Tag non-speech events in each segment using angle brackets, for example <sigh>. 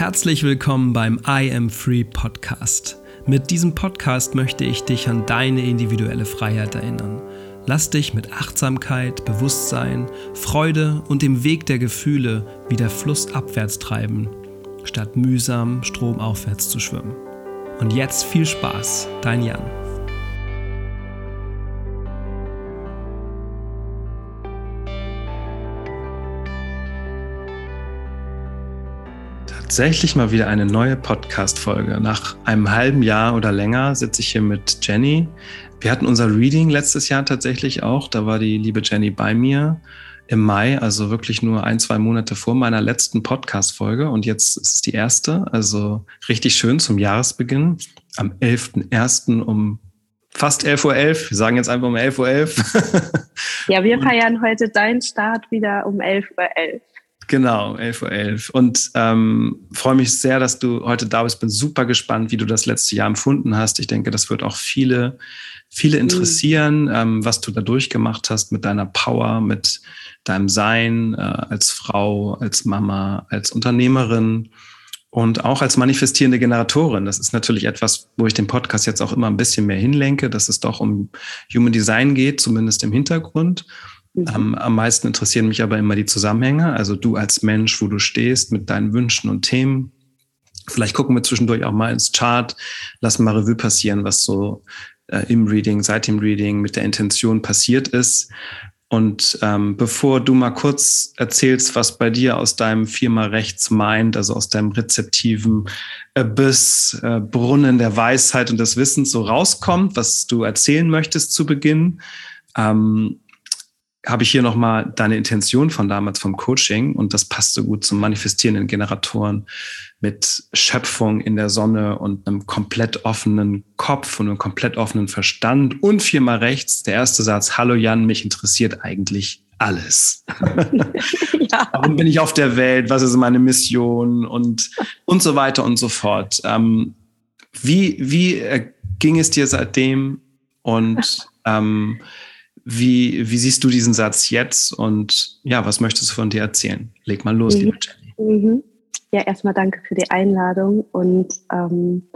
Herzlich willkommen beim I Am Free Podcast. Mit diesem Podcast möchte ich dich an deine individuelle Freiheit erinnern. Lass dich mit Achtsamkeit, Bewusstsein, Freude und dem Weg der Gefühle wieder flussabwärts treiben, statt mühsam stromaufwärts zu schwimmen. Und jetzt viel Spaß, dein Jan. Tatsächlich mal wieder eine neue Podcast-Folge. Nach einem halben Jahr oder länger sitze ich hier mit Jenny. Wir hatten unser Reading letztes Jahr tatsächlich auch. Da war die liebe Jenny bei mir im Mai, also wirklich nur ein, zwei Monate vor meiner letzten Podcast-Folge. Und jetzt ist es die erste, also richtig schön zum Jahresbeginn. Am 11.01. um fast 11.11 Uhr. .11. Wir sagen jetzt einfach um 11.11 Uhr. ja, wir <laughs> feiern heute deinen Start wieder um 11.11 Uhr. .11. Genau, 11.11 Uhr. 11. Und ähm, freue mich sehr, dass du heute da bist. Bin super gespannt, wie du das letzte Jahr empfunden hast. Ich denke, das wird auch viele, viele mhm. interessieren, mhm. ähm, was du da durchgemacht hast mit deiner Power, mit deinem Sein äh, als Frau, als Mama, als Unternehmerin und auch als manifestierende Generatorin. Das ist natürlich etwas, wo ich den Podcast jetzt auch immer ein bisschen mehr hinlenke, dass es doch um Human Design geht, zumindest im Hintergrund. Mhm. Am, am meisten interessieren mich aber immer die Zusammenhänge. Also du als Mensch, wo du stehst mit deinen Wünschen und Themen. Vielleicht gucken wir zwischendurch auch mal ins Chart, lassen mal Revue passieren, was so äh, im Reading, seit dem Reading mit der Intention passiert ist. Und ähm, bevor du mal kurz erzählst, was bei dir aus deinem viermal rechts meint, also aus deinem rezeptiven Abyss, äh, Brunnen der Weisheit und des Wissens so rauskommt, was du erzählen möchtest zu Beginn, ähm, habe ich hier nochmal deine Intention von damals vom Coaching und das passt so gut zum manifestierenden Generatoren mit Schöpfung in der Sonne und einem komplett offenen Kopf und einem komplett offenen Verstand und viermal rechts. Der erste Satz, hallo Jan, mich interessiert eigentlich alles. <laughs> ja. Warum bin ich auf der Welt? Was ist meine Mission? Und, und so weiter und so fort. Ähm, wie, wie äh, ging es dir seitdem? Und ähm, wie, wie siehst du diesen Satz jetzt und ja, was möchtest du von dir erzählen? Leg mal los, mhm. liebe Jenny. Mhm. Ja, erstmal danke für die Einladung und ähm,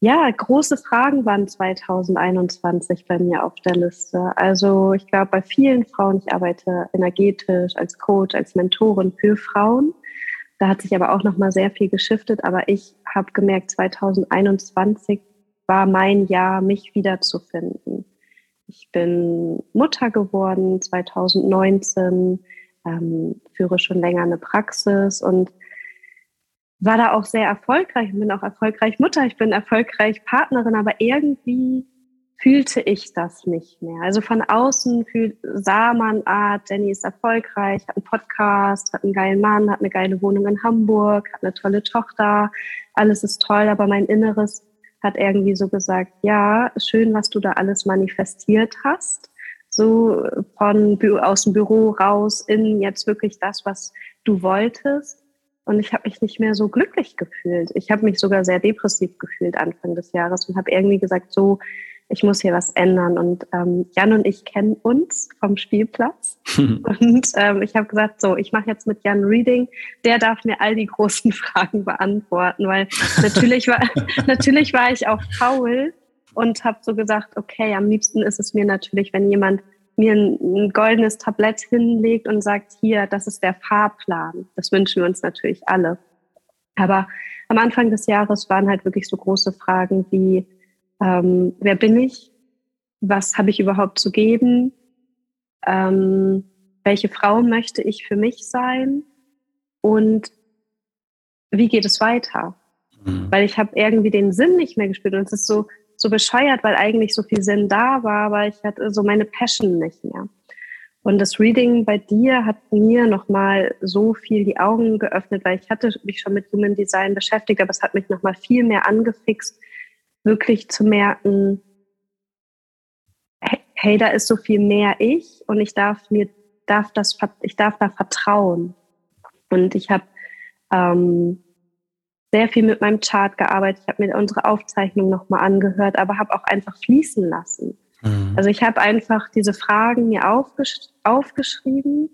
ja, große Fragen waren 2021 bei mir auf der Liste. Also ich glaube, bei vielen Frauen, ich arbeite energetisch als Coach, als Mentorin für Frauen. Da hat sich aber auch noch mal sehr viel geschiftet. Aber ich habe gemerkt, 2021 war mein Jahr, mich wiederzufinden. Ich bin Mutter geworden 2019, ähm, führe schon länger eine Praxis und war da auch sehr erfolgreich und bin auch erfolgreich Mutter. Ich bin erfolgreich Partnerin, aber irgendwie fühlte ich das nicht mehr. Also von außen fühlt, sah man, ah, Jenny ist erfolgreich, hat einen Podcast, hat einen geilen Mann, hat eine geile Wohnung in Hamburg, hat eine tolle Tochter, alles ist toll, aber mein Inneres hat irgendwie so gesagt, ja, schön, was du da alles manifestiert hast. So von aus dem Büro raus in jetzt wirklich das, was du wolltest. Und ich habe mich nicht mehr so glücklich gefühlt. Ich habe mich sogar sehr depressiv gefühlt Anfang des Jahres und habe irgendwie gesagt, so, ich muss hier was ändern. Und ähm, Jan und ich kennen uns vom Spielplatz. <laughs> und ähm, ich habe gesagt, so, ich mache jetzt mit Jan Reading. Der darf mir all die großen <laughs> Fragen beantworten, weil <laughs> natürlich war, natürlich war ich auch faul und habe so gesagt, okay, am liebsten ist es mir natürlich, wenn jemand mir ein, ein, goldenes Tablett hinlegt und sagt, hier, das ist der Fahrplan. Das wünschen wir uns natürlich alle. Aber am Anfang des Jahres waren halt wirklich so große Fragen wie, ähm, wer bin ich? Was habe ich überhaupt zu geben? Ähm, welche Frau möchte ich für mich sein? Und wie geht es weiter? Mhm. Weil ich habe irgendwie den Sinn nicht mehr gespürt und es ist so, so bescheuert, weil eigentlich so viel Sinn da war, aber ich hatte so meine Passion nicht mehr. Und das Reading bei dir hat mir nochmal so viel die Augen geöffnet, weil ich hatte mich schon mit Human Design beschäftigt, aber es hat mich nochmal viel mehr angefixt, wirklich zu merken, hey, da ist so viel mehr ich und ich darf mir, darf das, ich darf da vertrauen. Und ich habe ähm, sehr viel mit meinem Chart gearbeitet. Ich habe mir unsere Aufzeichnung nochmal angehört, aber habe auch einfach fließen lassen. Mhm. Also ich habe einfach diese Fragen mir aufgesch aufgeschrieben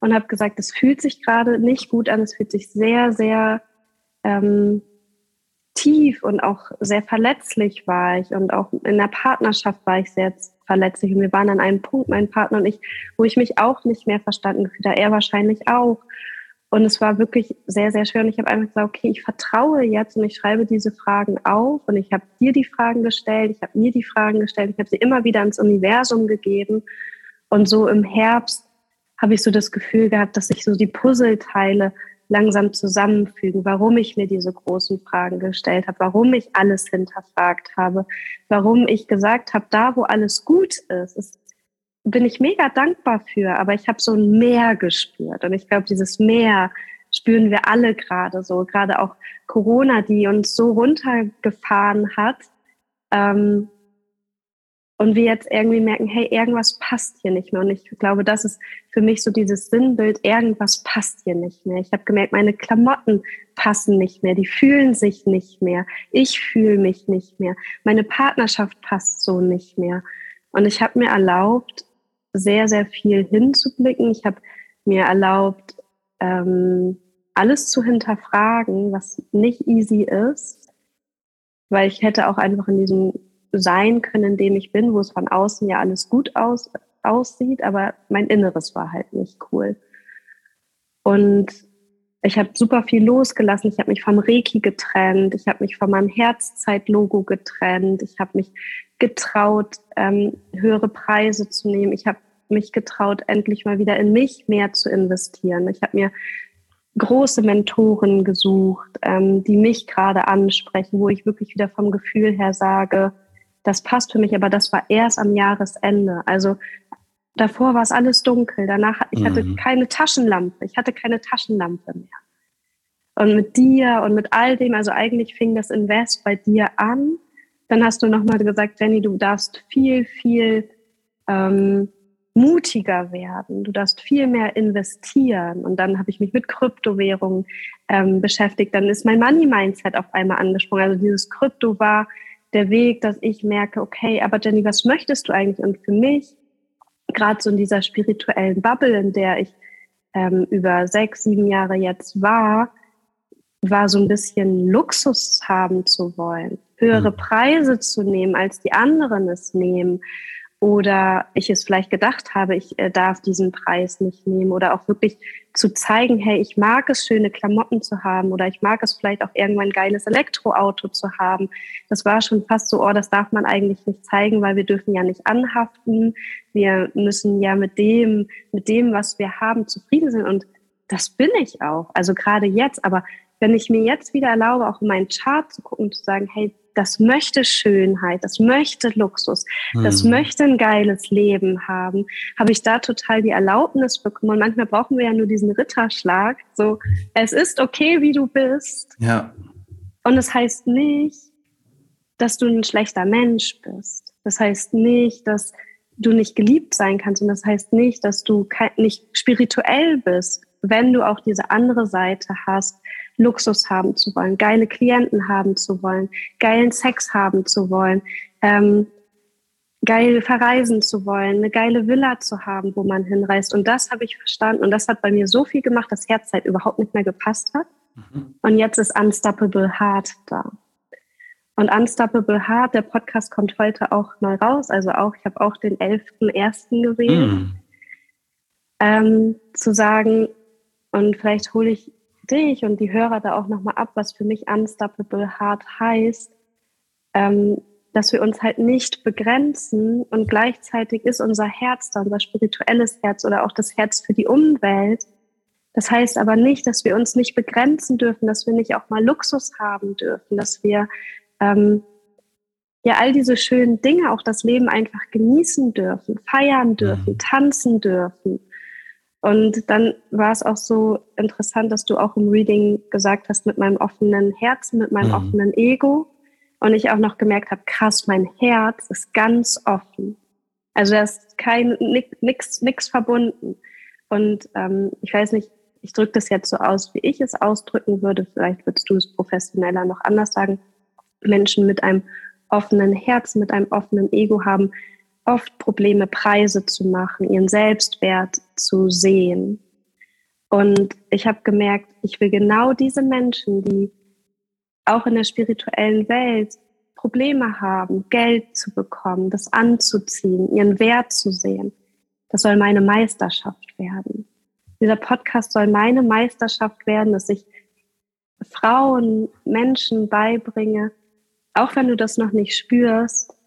und habe gesagt, es fühlt sich gerade nicht gut an, es fühlt sich sehr, sehr ähm, tief und auch sehr verletzlich war ich und auch in der Partnerschaft war ich sehr verletzlich und wir waren an einem Punkt, mein Partner und ich, wo ich mich auch nicht mehr verstanden gefühlt habe, er wahrscheinlich auch. Und es war wirklich sehr, sehr schwer. Und ich habe einfach gesagt, okay, ich vertraue jetzt und ich schreibe diese Fragen auf. Und ich habe dir die Fragen gestellt, ich habe mir die Fragen gestellt, ich habe sie immer wieder ins Universum gegeben. Und so im Herbst habe ich so das Gefühl gehabt, dass sich so die Puzzleteile langsam zusammenfügen, warum ich mir diese großen Fragen gestellt habe, warum ich alles hinterfragt habe, warum ich gesagt habe, da wo alles gut ist, ist bin ich mega dankbar für, aber ich habe so ein Meer gespürt. Und ich glaube, dieses Meer spüren wir alle gerade so, gerade auch Corona, die uns so runtergefahren hat. Ähm, und wir jetzt irgendwie merken, hey, irgendwas passt hier nicht mehr. Und ich glaube, das ist für mich so dieses Sinnbild, irgendwas passt hier nicht mehr. Ich habe gemerkt, meine Klamotten passen nicht mehr, die fühlen sich nicht mehr. Ich fühle mich nicht mehr. Meine Partnerschaft passt so nicht mehr. Und ich habe mir erlaubt, sehr, sehr viel hinzublicken. Ich habe mir erlaubt, ähm, alles zu hinterfragen, was nicht easy ist, weil ich hätte auch einfach in diesem sein können, dem ich bin, wo es von außen ja alles gut aus, aussieht, aber mein Inneres war halt nicht cool. Und ich habe super viel losgelassen. Ich habe mich vom Reiki getrennt. Ich habe mich von meinem Herzzeit-Logo getrennt. Ich habe mich getraut, ähm, höhere Preise zu nehmen. Ich habe mich getraut, endlich mal wieder in mich mehr zu investieren. Ich habe mir große Mentoren gesucht, ähm, die mich gerade ansprechen, wo ich wirklich wieder vom Gefühl her sage, das passt für mich, aber das war erst am Jahresende. Also davor war es alles dunkel. Danach, ich hatte mhm. keine Taschenlampe. Ich hatte keine Taschenlampe mehr. Und mit dir und mit all dem, also eigentlich fing das Invest bei dir an. Dann hast du nochmal gesagt, Jenny, du darfst viel, viel ähm, mutiger werden. Du darfst viel mehr investieren. Und dann habe ich mich mit Kryptowährungen ähm, beschäftigt. Dann ist mein Money-Mindset auf einmal angesprungen. Also dieses Krypto war der Weg, dass ich merke, okay, aber Jenny, was möchtest du eigentlich? Und für mich, gerade so in dieser spirituellen Bubble, in der ich ähm, über sechs, sieben Jahre jetzt war, war so ein bisschen Luxus haben zu wollen, höhere mhm. Preise zu nehmen, als die anderen es nehmen oder ich es vielleicht gedacht habe, ich äh, darf diesen Preis nicht nehmen oder auch wirklich zu zeigen, hey, ich mag es, schöne Klamotten zu haben oder ich mag es vielleicht auch irgendwann ein geiles Elektroauto zu haben. Das war schon fast so, oh, das darf man eigentlich nicht zeigen, weil wir dürfen ja nicht anhaften. Wir müssen ja mit dem, mit dem, was wir haben, zufrieden sein und das bin ich auch. Also gerade jetzt, aber wenn ich mir jetzt wieder erlaube, auch in meinen Chart zu gucken, zu sagen, hey, das möchte Schönheit, das möchte Luxus, mhm. das möchte ein geiles Leben haben, habe ich da total die Erlaubnis bekommen. Und manchmal brauchen wir ja nur diesen Ritterschlag. So, es ist okay, wie du bist. Ja. Und es das heißt nicht, dass du ein schlechter Mensch bist. Das heißt nicht, dass du nicht geliebt sein kannst. Und das heißt nicht, dass du nicht spirituell bist, wenn du auch diese andere Seite hast, Luxus haben zu wollen, geile Klienten haben zu wollen, geilen Sex haben zu wollen, ähm, geil verreisen zu wollen, eine geile Villa zu haben, wo man hinreist. Und das habe ich verstanden. Und das hat bei mir so viel gemacht, dass Herzzeit überhaupt nicht mehr gepasst hat. Mhm. Und jetzt ist Unstoppable Heart da. Und Unstoppable Heart, der Podcast kommt heute auch neu raus. Also auch, ich habe auch den 11.01. gewählt. Mhm. Ähm, zu sagen, und vielleicht hole ich dich und die Hörer da auch nochmal ab, was für mich Unstoppable Heart heißt, ähm, dass wir uns halt nicht begrenzen und gleichzeitig ist unser Herz da, unser spirituelles Herz oder auch das Herz für die Umwelt. Das heißt aber nicht, dass wir uns nicht begrenzen dürfen, dass wir nicht auch mal Luxus haben dürfen, dass wir ähm, ja all diese schönen Dinge, auch das Leben einfach genießen dürfen, feiern dürfen, mhm. tanzen dürfen. Und dann war es auch so interessant, dass du auch im Reading gesagt hast, mit meinem offenen Herzen, mit meinem mhm. offenen Ego. Und ich auch noch gemerkt habe, krass, mein Herz ist ganz offen. Also da ist kein nix, nix verbunden. Und ähm, ich weiß nicht, ich drücke das jetzt so aus, wie ich es ausdrücken würde. Vielleicht würdest du es professioneller noch anders sagen. Menschen mit einem offenen Herzen, mit einem offenen Ego haben oft Probleme, Preise zu machen, ihren Selbstwert zu sehen. Und ich habe gemerkt, ich will genau diese Menschen, die auch in der spirituellen Welt Probleme haben, Geld zu bekommen, das anzuziehen, ihren Wert zu sehen. Das soll meine Meisterschaft werden. Dieser Podcast soll meine Meisterschaft werden, dass ich Frauen, Menschen beibringe, auch wenn du das noch nicht spürst,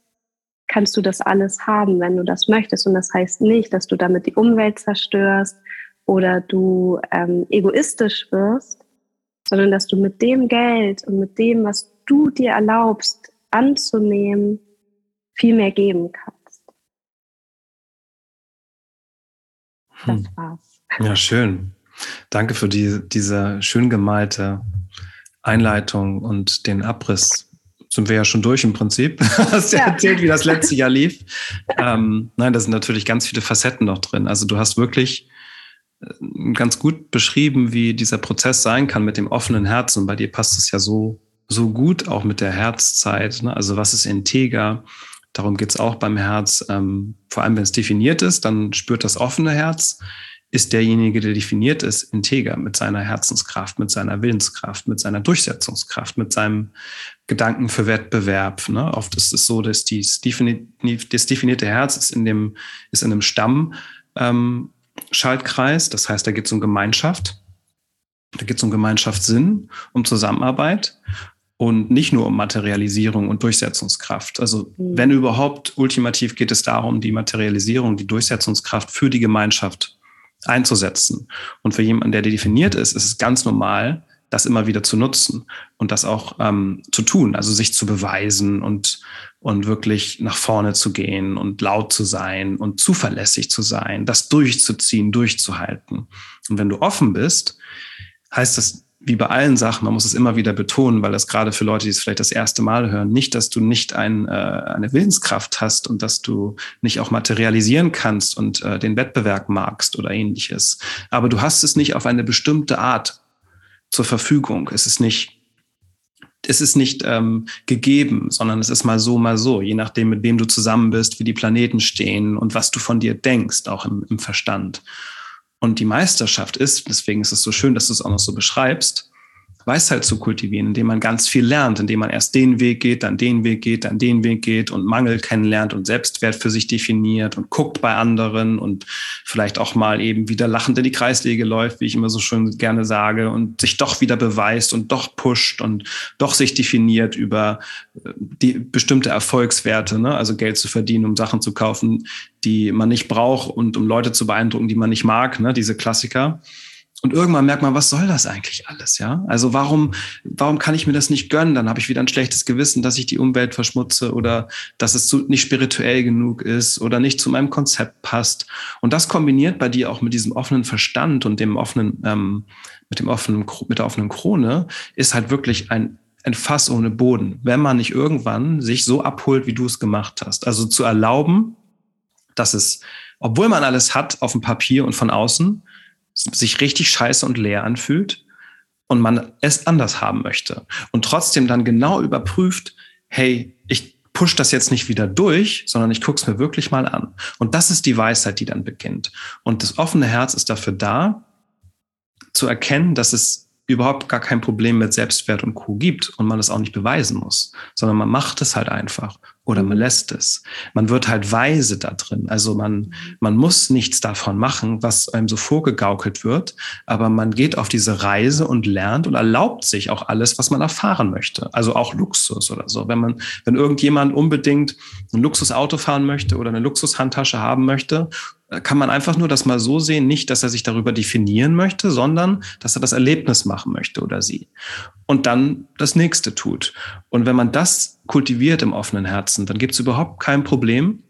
kannst du das alles haben, wenn du das möchtest. Und das heißt nicht, dass du damit die Umwelt zerstörst oder du ähm, egoistisch wirst, sondern dass du mit dem Geld und mit dem, was du dir erlaubst, anzunehmen, viel mehr geben kannst. Das hm. war's. Ja, schön. Danke für die, diese schön gemalte Einleitung und den Abriss. Sind wir ja schon durch im Prinzip. <laughs> Hast ja erzählt, wie das letzte Jahr lief. Ähm, nein, da sind natürlich ganz viele Facetten noch drin. Also du hast wirklich äh, ganz gut beschrieben, wie dieser Prozess sein kann mit dem offenen Herzen. Bei dir passt es ja so so gut, auch mit der Herzzeit. Ne? Also was ist integer? Darum geht es auch beim Herz. Ähm, vor allem, wenn es definiert ist, dann spürt das offene Herz. Ist derjenige, der definiert ist, integer mit seiner Herzenskraft, mit seiner Willenskraft, mit seiner Durchsetzungskraft, mit seinem Gedanken für Wettbewerb. Ne? Oft ist es so, dass dies das definierte Herz ist in dem, ist in einem Stamm, ähm, Schaltkreis. Das heißt, da geht es um Gemeinschaft. Da geht es um Gemeinschaftssinn, um Zusammenarbeit und nicht nur um Materialisierung und Durchsetzungskraft. Also mhm. wenn überhaupt, ultimativ geht es darum, die Materialisierung, die Durchsetzungskraft für die Gemeinschaft einzusetzen. Und für jemanden, der definiert ist, ist es ganz normal, das immer wieder zu nutzen und das auch ähm, zu tun, also sich zu beweisen und, und wirklich nach vorne zu gehen und laut zu sein und zuverlässig zu sein, das durchzuziehen, durchzuhalten. Und wenn du offen bist, heißt das wie bei allen Sachen, man muss es immer wieder betonen, weil das gerade für Leute, die es vielleicht das erste Mal hören, nicht, dass du nicht ein, äh, eine Willenskraft hast und dass du nicht auch materialisieren kannst und äh, den Wettbewerb magst oder ähnliches. Aber du hast es nicht auf eine bestimmte Art zur Verfügung. Es ist nicht es ist nicht ähm, gegeben, sondern es ist mal so, mal so, je nachdem, mit wem du zusammen bist, wie die Planeten stehen und was du von dir denkst, auch im, im Verstand. Und die Meisterschaft ist, deswegen ist es so schön, dass du es auch noch so beschreibst, Weisheit zu kultivieren, indem man ganz viel lernt, indem man erst den Weg geht, dann den Weg geht, dann den Weg geht und Mangel kennenlernt und Selbstwert für sich definiert und guckt bei anderen und vielleicht auch mal eben wieder lachend in die Kreisliga läuft, wie ich immer so schön gerne sage, und sich doch wieder beweist und doch pusht und doch sich definiert über äh, die bestimmte Erfolgswerte, ne? also Geld zu verdienen, um Sachen zu kaufen, die man nicht braucht und um Leute zu beeindrucken, die man nicht mag, ne? diese Klassiker. Und irgendwann merkt man, was soll das eigentlich alles, ja? Also warum, warum kann ich mir das nicht gönnen? Dann habe ich wieder ein schlechtes Gewissen, dass ich die Umwelt verschmutze oder dass es zu, nicht spirituell genug ist oder nicht zu meinem Konzept passt. Und das kombiniert bei dir auch mit diesem offenen Verstand und dem offenen, ähm, mit dem offenen, mit der offenen Krone, ist halt wirklich ein ein Fass ohne Boden, wenn man nicht irgendwann sich so abholt, wie du es gemacht hast. Also zu erlauben, dass es, obwohl man alles hat auf dem Papier und von außen, sich richtig scheiße und leer anfühlt und man es anders haben möchte und trotzdem dann genau überprüft, hey, ich push das jetzt nicht wieder durch, sondern ich gucke es mir wirklich mal an. Und das ist die Weisheit, die dann beginnt. Und das offene Herz ist dafür da, zu erkennen, dass es überhaupt gar kein Problem mit Selbstwert und Co. gibt und man es auch nicht beweisen muss, sondern man macht es halt einfach oder man lässt es. Man wird halt weise da drin. Also man, man muss nichts davon machen, was einem so vorgegaukelt wird, aber man geht auf diese Reise und lernt und erlaubt sich auch alles, was man erfahren möchte. Also auch Luxus oder so. Wenn man, wenn irgendjemand unbedingt ein Luxusauto fahren möchte oder eine Luxushandtasche haben möchte kann man einfach nur das mal so sehen, nicht, dass er sich darüber definieren möchte, sondern dass er das Erlebnis machen möchte oder sie. Und dann das nächste tut. Und wenn man das kultiviert im offenen Herzen, dann gibt es überhaupt kein Problem,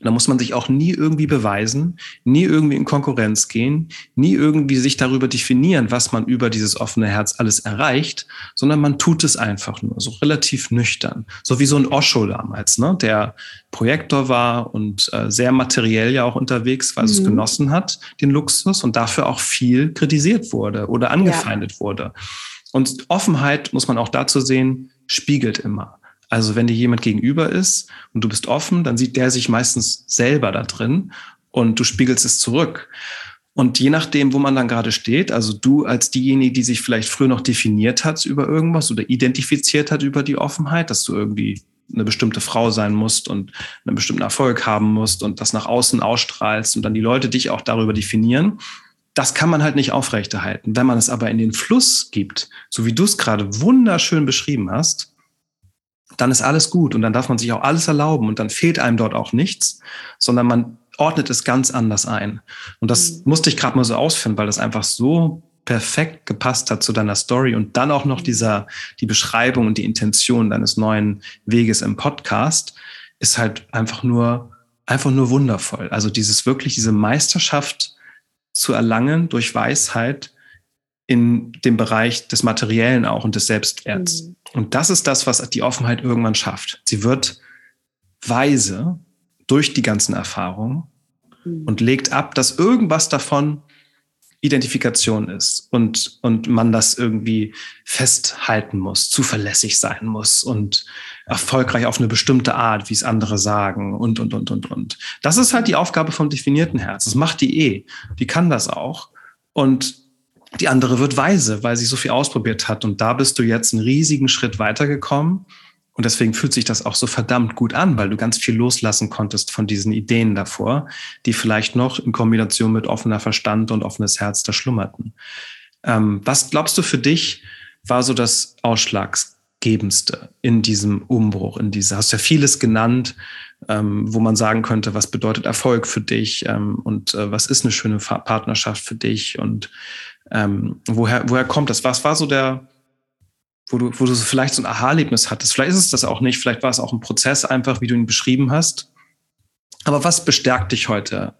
da muss man sich auch nie irgendwie beweisen, nie irgendwie in Konkurrenz gehen, nie irgendwie sich darüber definieren, was man über dieses offene Herz alles erreicht, sondern man tut es einfach nur, so relativ nüchtern. So wie so ein Osho damals, ne? der Projektor war und äh, sehr materiell ja auch unterwegs, weil mhm. es genossen hat, den Luxus und dafür auch viel kritisiert wurde oder angefeindet ja. wurde. Und Offenheit, muss man auch dazu sehen, spiegelt immer. Also wenn dir jemand gegenüber ist und du bist offen, dann sieht der sich meistens selber da drin und du spiegelst es zurück. Und je nachdem, wo man dann gerade steht, also du als diejenige, die sich vielleicht früher noch definiert hat über irgendwas oder identifiziert hat über die Offenheit, dass du irgendwie eine bestimmte Frau sein musst und einen bestimmten Erfolg haben musst und das nach außen ausstrahlst und dann die Leute dich auch darüber definieren. Das kann man halt nicht aufrechterhalten. Wenn man es aber in den Fluss gibt, so wie du es gerade wunderschön beschrieben hast, dann ist alles gut und dann darf man sich auch alles erlauben und dann fehlt einem dort auch nichts, sondern man ordnet es ganz anders ein. Und das mhm. musste ich gerade mal so ausführen, weil das einfach so perfekt gepasst hat zu deiner Story und dann auch noch dieser, die Beschreibung und die Intention deines neuen Weges im Podcast ist halt einfach nur, einfach nur wundervoll. Also dieses wirklich, diese Meisterschaft zu erlangen durch Weisheit in dem Bereich des Materiellen auch und des Selbstwerts. Mhm. Und das ist das, was die Offenheit irgendwann schafft. Sie wird weise durch die ganzen Erfahrungen mhm. und legt ab, dass irgendwas davon Identifikation ist und, und man das irgendwie festhalten muss, zuverlässig sein muss und erfolgreich auf eine bestimmte Art, wie es andere sagen und, und, und, und, und. Das ist halt die Aufgabe vom definierten Herz. Das macht die eh. Die kann das auch. Und die andere wird weise, weil sie so viel ausprobiert hat. Und da bist du jetzt einen riesigen Schritt weitergekommen und deswegen fühlt sich das auch so verdammt gut an, weil du ganz viel loslassen konntest von diesen Ideen davor, die vielleicht noch in Kombination mit offener Verstand und offenes Herz da schlummerten. Ähm, was glaubst du für dich war so das Ausschlaggebendste in diesem Umbruch, in dieser, hast ja vieles genannt, ähm, wo man sagen könnte, was bedeutet Erfolg für dich ähm, und äh, was ist eine schöne Partnerschaft für dich und ähm, woher, woher kommt das? Was war so der, wo du, wo du vielleicht so ein Aha-Erlebnis hattest. Vielleicht ist es das auch nicht, vielleicht war es auch ein Prozess einfach, wie du ihn beschrieben hast. Aber was bestärkt dich heute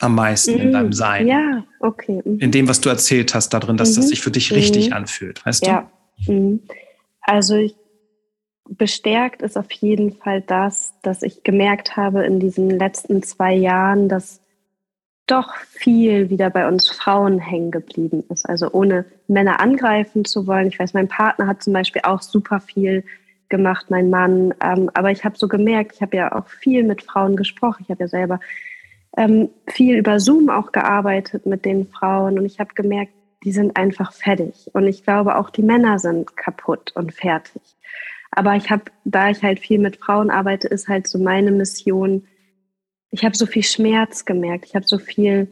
am meisten in deinem mm, Sein? Ja, okay. Mhm. In dem, was du erzählt hast, darin, dass mhm. das sich für dich richtig mhm. anfühlt, weißt ja. du? Mhm. Also ich, bestärkt ist auf jeden Fall das, dass ich gemerkt habe in diesen letzten zwei Jahren, dass doch viel wieder bei uns Frauen hängen geblieben ist. Also ohne Männer angreifen zu wollen. Ich weiß, mein Partner hat zum Beispiel auch super viel gemacht, mein Mann. Ähm, aber ich habe so gemerkt, ich habe ja auch viel mit Frauen gesprochen. Ich habe ja selber ähm, viel über Zoom auch gearbeitet mit den Frauen und ich habe gemerkt, die sind einfach fertig. Und ich glaube, auch die Männer sind kaputt und fertig. Aber ich habe, da ich halt viel mit Frauen arbeite, ist halt so meine Mission, ich habe so viel Schmerz gemerkt, ich habe so viel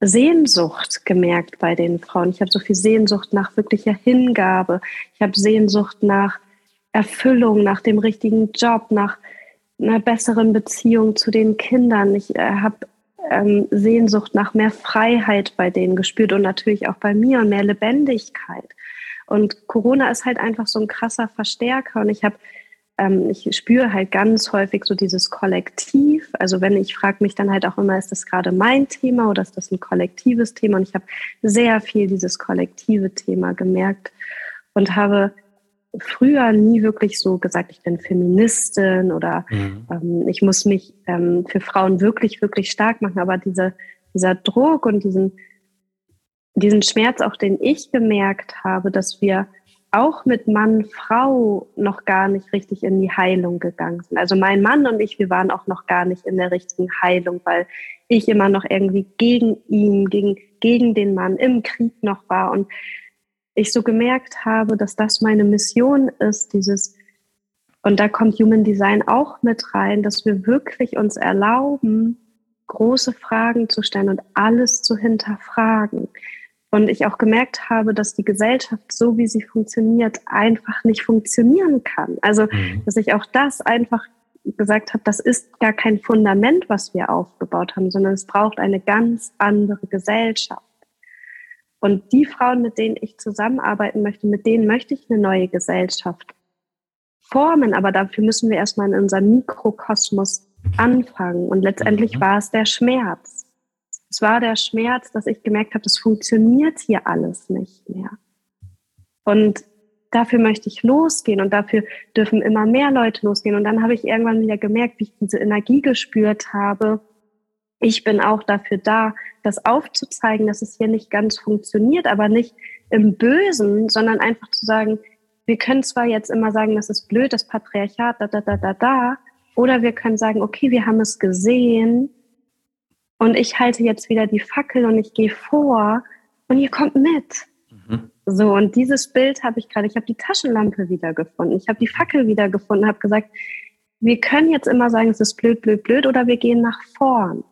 Sehnsucht gemerkt bei den Frauen. Ich habe so viel Sehnsucht nach wirklicher Hingabe. Ich habe Sehnsucht nach Erfüllung, nach dem richtigen Job, nach einer besseren Beziehung zu den Kindern. Ich äh, habe ähm, Sehnsucht nach mehr Freiheit bei denen gespürt und natürlich auch bei mir und mehr Lebendigkeit. Und Corona ist halt einfach so ein krasser Verstärker und ich habe ähm, ich spüre halt ganz häufig so dieses Kollektiv. Also wenn ich frage mich dann halt auch immer, ist das gerade mein Thema oder ist das ein kollektives Thema? Und ich habe sehr viel dieses kollektive Thema gemerkt und habe früher nie wirklich so gesagt, ich bin Feministin oder mhm. ähm, ich muss mich ähm, für Frauen wirklich, wirklich stark machen. Aber diese, dieser Druck und diesen, diesen Schmerz, auch den ich gemerkt habe, dass wir auch mit Mann, Frau noch gar nicht richtig in die Heilung gegangen sind. Also mein Mann und ich, wir waren auch noch gar nicht in der richtigen Heilung, weil ich immer noch irgendwie gegen ihn, gegen, gegen den Mann im Krieg noch war und ich so gemerkt habe, dass das meine Mission ist, dieses, und da kommt Human Design auch mit rein, dass wir wirklich uns erlauben, große Fragen zu stellen und alles zu hinterfragen. Und ich auch gemerkt habe, dass die Gesellschaft, so wie sie funktioniert, einfach nicht funktionieren kann. Also, mhm. dass ich auch das einfach gesagt habe, das ist gar kein Fundament, was wir aufgebaut haben, sondern es braucht eine ganz andere Gesellschaft. Und die Frauen, mit denen ich zusammenarbeiten möchte, mit denen möchte ich eine neue Gesellschaft formen. Aber dafür müssen wir erstmal in unserem Mikrokosmos anfangen. Und letztendlich mhm. war es der Schmerz. Es war der Schmerz, dass ich gemerkt habe, das funktioniert hier alles nicht mehr. Und dafür möchte ich losgehen und dafür dürfen immer mehr Leute losgehen. Und dann habe ich irgendwann wieder gemerkt, wie ich diese Energie gespürt habe. Ich bin auch dafür da, das aufzuzeigen, dass es hier nicht ganz funktioniert, aber nicht im Bösen, sondern einfach zu sagen, wir können zwar jetzt immer sagen, das ist blöd, das Patriarchat, da, da, da, da, da, oder wir können sagen, okay, wir haben es gesehen, Und ich halte jetzt wieder die Fackel und ich gehe vor und ihr kommt mit. Mhm. So, und dieses Bild habe ich gerade, ich habe die Taschenlampe wiedergefunden, ich habe die Fackel wiedergefunden, habe gesagt, wir können jetzt immer sagen, es ist blöd, blöd, blöd oder wir gehen nach vorn.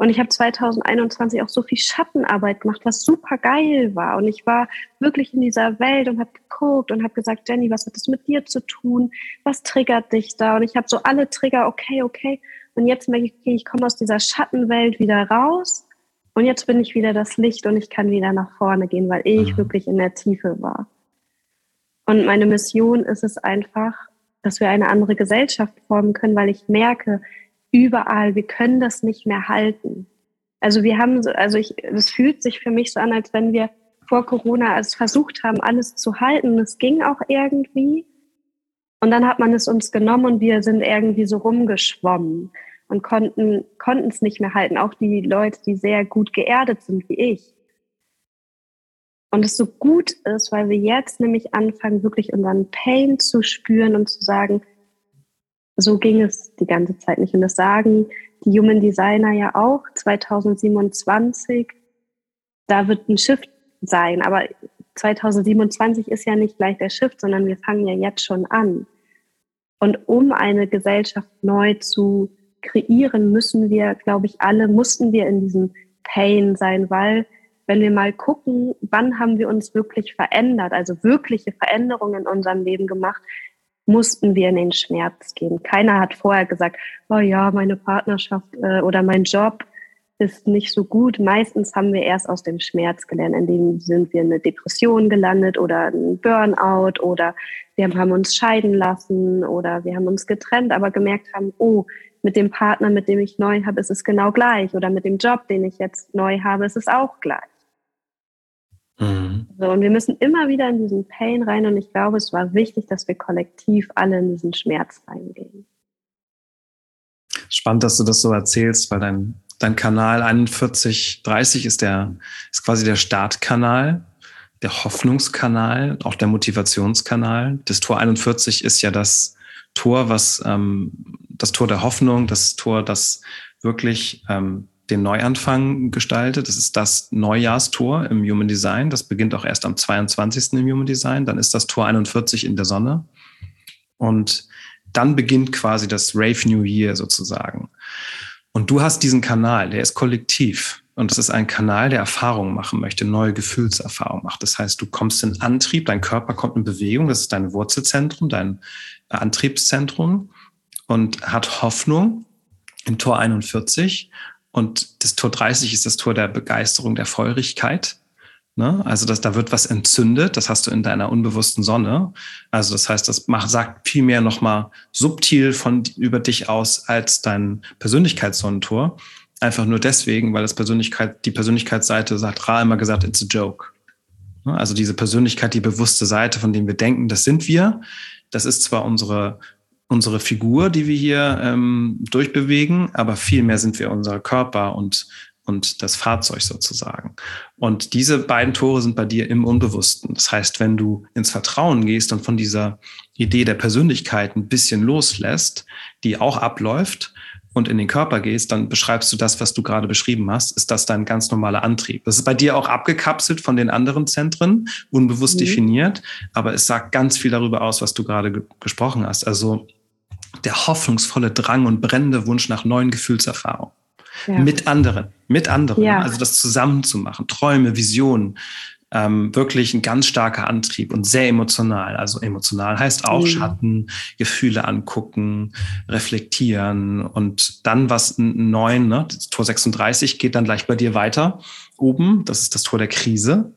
Und ich habe 2021 auch so viel Schattenarbeit gemacht, was super geil war. Und ich war wirklich in dieser Welt und habe geguckt und habe gesagt, Jenny, was hat das mit dir zu tun? Was triggert dich da? Und ich habe so alle Trigger, okay, okay. Und jetzt merke ich, okay, ich komme aus dieser Schattenwelt wieder raus. Und jetzt bin ich wieder das Licht und ich kann wieder nach vorne gehen, weil ich mhm. wirklich in der Tiefe war. Und meine Mission ist es einfach, dass wir eine andere Gesellschaft formen können, weil ich merke, überall, wir können das nicht mehr halten. Also wir haben, also ich, es fühlt sich für mich so an, als wenn wir vor Corona es versucht haben, alles zu halten. Es ging auch irgendwie. Und dann hat man es uns genommen und wir sind irgendwie so rumgeschwommen und konnten, konnten es nicht mehr halten. Auch die Leute, die sehr gut geerdet sind wie ich. Und es so gut ist, weil wir jetzt nämlich anfangen, wirklich unseren Pain zu spüren und zu sagen, so ging es die ganze Zeit nicht. Und das sagen die Human Designer ja auch 2027. Da wird ein Shift sein. Aber 2027 ist ja nicht gleich der Shift, sondern wir fangen ja jetzt schon an. Und um eine Gesellschaft neu zu kreieren, müssen wir, glaube ich, alle, mussten wir in diesem Pain sein, weil wenn wir mal gucken, wann haben wir uns wirklich verändert, also wirkliche Veränderungen in unserem Leben gemacht, mussten wir in den Schmerz gehen. Keiner hat vorher gesagt, oh ja, meine Partnerschaft äh, oder mein Job ist nicht so gut. Meistens haben wir erst aus dem Schmerz gelernt, in dem sind wir in eine Depression gelandet oder ein Burnout oder wir haben uns scheiden lassen oder wir haben uns getrennt, aber gemerkt haben, oh, mit dem Partner, mit dem ich neu habe, ist es genau gleich oder mit dem Job, den ich jetzt neu habe, ist es auch gleich. Mhm. So, und wir müssen immer wieder in diesen Pain rein und ich glaube, es war wichtig, dass wir kollektiv alle in diesen Schmerz reingehen. Spannend, dass du das so erzählst, weil dein, dein Kanal 4130 ist der, ist quasi der Startkanal, der Hoffnungskanal, auch der Motivationskanal. Das Tor 41 ist ja das Tor, was ähm, das Tor der Hoffnung, das Tor, das wirklich ähm, den Neuanfang gestaltet. Das ist das Neujahrstor im Human Design. Das beginnt auch erst am 22. im Human Design. Dann ist das Tor 41 in der Sonne. Und dann beginnt quasi das Rave New Year sozusagen. Und du hast diesen Kanal, der ist kollektiv. Und es ist ein Kanal, der Erfahrungen machen möchte, neue Gefühlserfahrungen macht. Das heißt, du kommst in Antrieb, dein Körper kommt in Bewegung, das ist dein Wurzelzentrum, dein Antriebszentrum und hat Hoffnung im Tor 41 und das Tor 30 ist das Tor der Begeisterung, der Feurigkeit. Ne? Also dass da wird was entzündet, das hast du in deiner unbewussten Sonne. Also das heißt, das macht, sagt viel mehr nochmal subtil von über dich aus als dein Persönlichkeitssonnentor. Einfach nur deswegen, weil das Persönlichkeit, die Persönlichkeitsseite sagt Ra immer gesagt, it's a joke. Ne? Also diese Persönlichkeit, die bewusste Seite, von dem wir denken, das sind wir. Das ist zwar unsere unsere Figur, die wir hier ähm, durchbewegen, aber vielmehr sind wir unser Körper und, und das Fahrzeug sozusagen. Und diese beiden Tore sind bei dir im Unbewussten. Das heißt, wenn du ins Vertrauen gehst und von dieser Idee der Persönlichkeit ein bisschen loslässt, die auch abläuft, und in den Körper gehst, dann beschreibst du das, was du gerade beschrieben hast, ist das dein ganz normaler Antrieb. Das ist bei dir auch abgekapselt von den anderen Zentren, unbewusst mhm. definiert, aber es sagt ganz viel darüber aus, was du gerade gesprochen hast. Also der hoffnungsvolle Drang und brennende Wunsch nach neuen Gefühlserfahrungen. Ja. Mit anderen, mit anderen. Ja. Also das zusammen zu machen, Träume, Visionen, ähm, wirklich ein ganz starker Antrieb und sehr emotional. Also emotional heißt auch mhm. Schatten, Gefühle angucken, reflektieren und dann was neuen, ne? Das Tor 36 geht dann gleich bei dir weiter oben. Das ist das Tor der Krise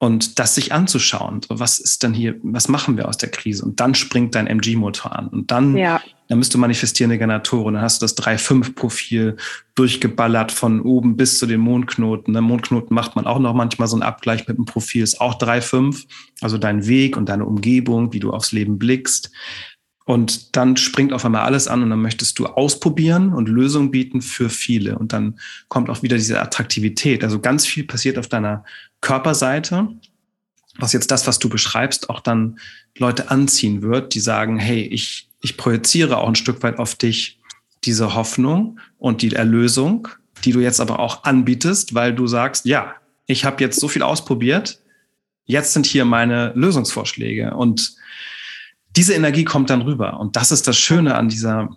und das sich anzuschauen. Was ist denn hier, was machen wir aus der Krise? Und dann springt dein MG-Motor an. Und dann, ja. dann bist du manifestierende Generatoren. Dann hast du das 3-5-Profil durchgeballert von oben bis zu den Mondknoten. Der Mondknoten macht man auch noch manchmal so einen Abgleich mit dem Profil, ist auch 3-5. Also dein Weg und deine Umgebung, wie du aufs Leben blickst. Und dann springt auf einmal alles an und dann möchtest du ausprobieren und Lösungen bieten für viele. Und dann kommt auch wieder diese Attraktivität. Also ganz viel passiert auf deiner Körperseite, was jetzt das, was du beschreibst, auch dann Leute anziehen wird, die sagen, hey, ich, ich projiziere auch ein Stück weit auf dich diese Hoffnung und die Erlösung die du jetzt aber auch anbietest, weil du sagst, ja, ich habe jetzt so viel ausprobiert, jetzt sind hier meine Lösungsvorschläge und diese Energie kommt dann rüber. Und das ist das Schöne an dieser,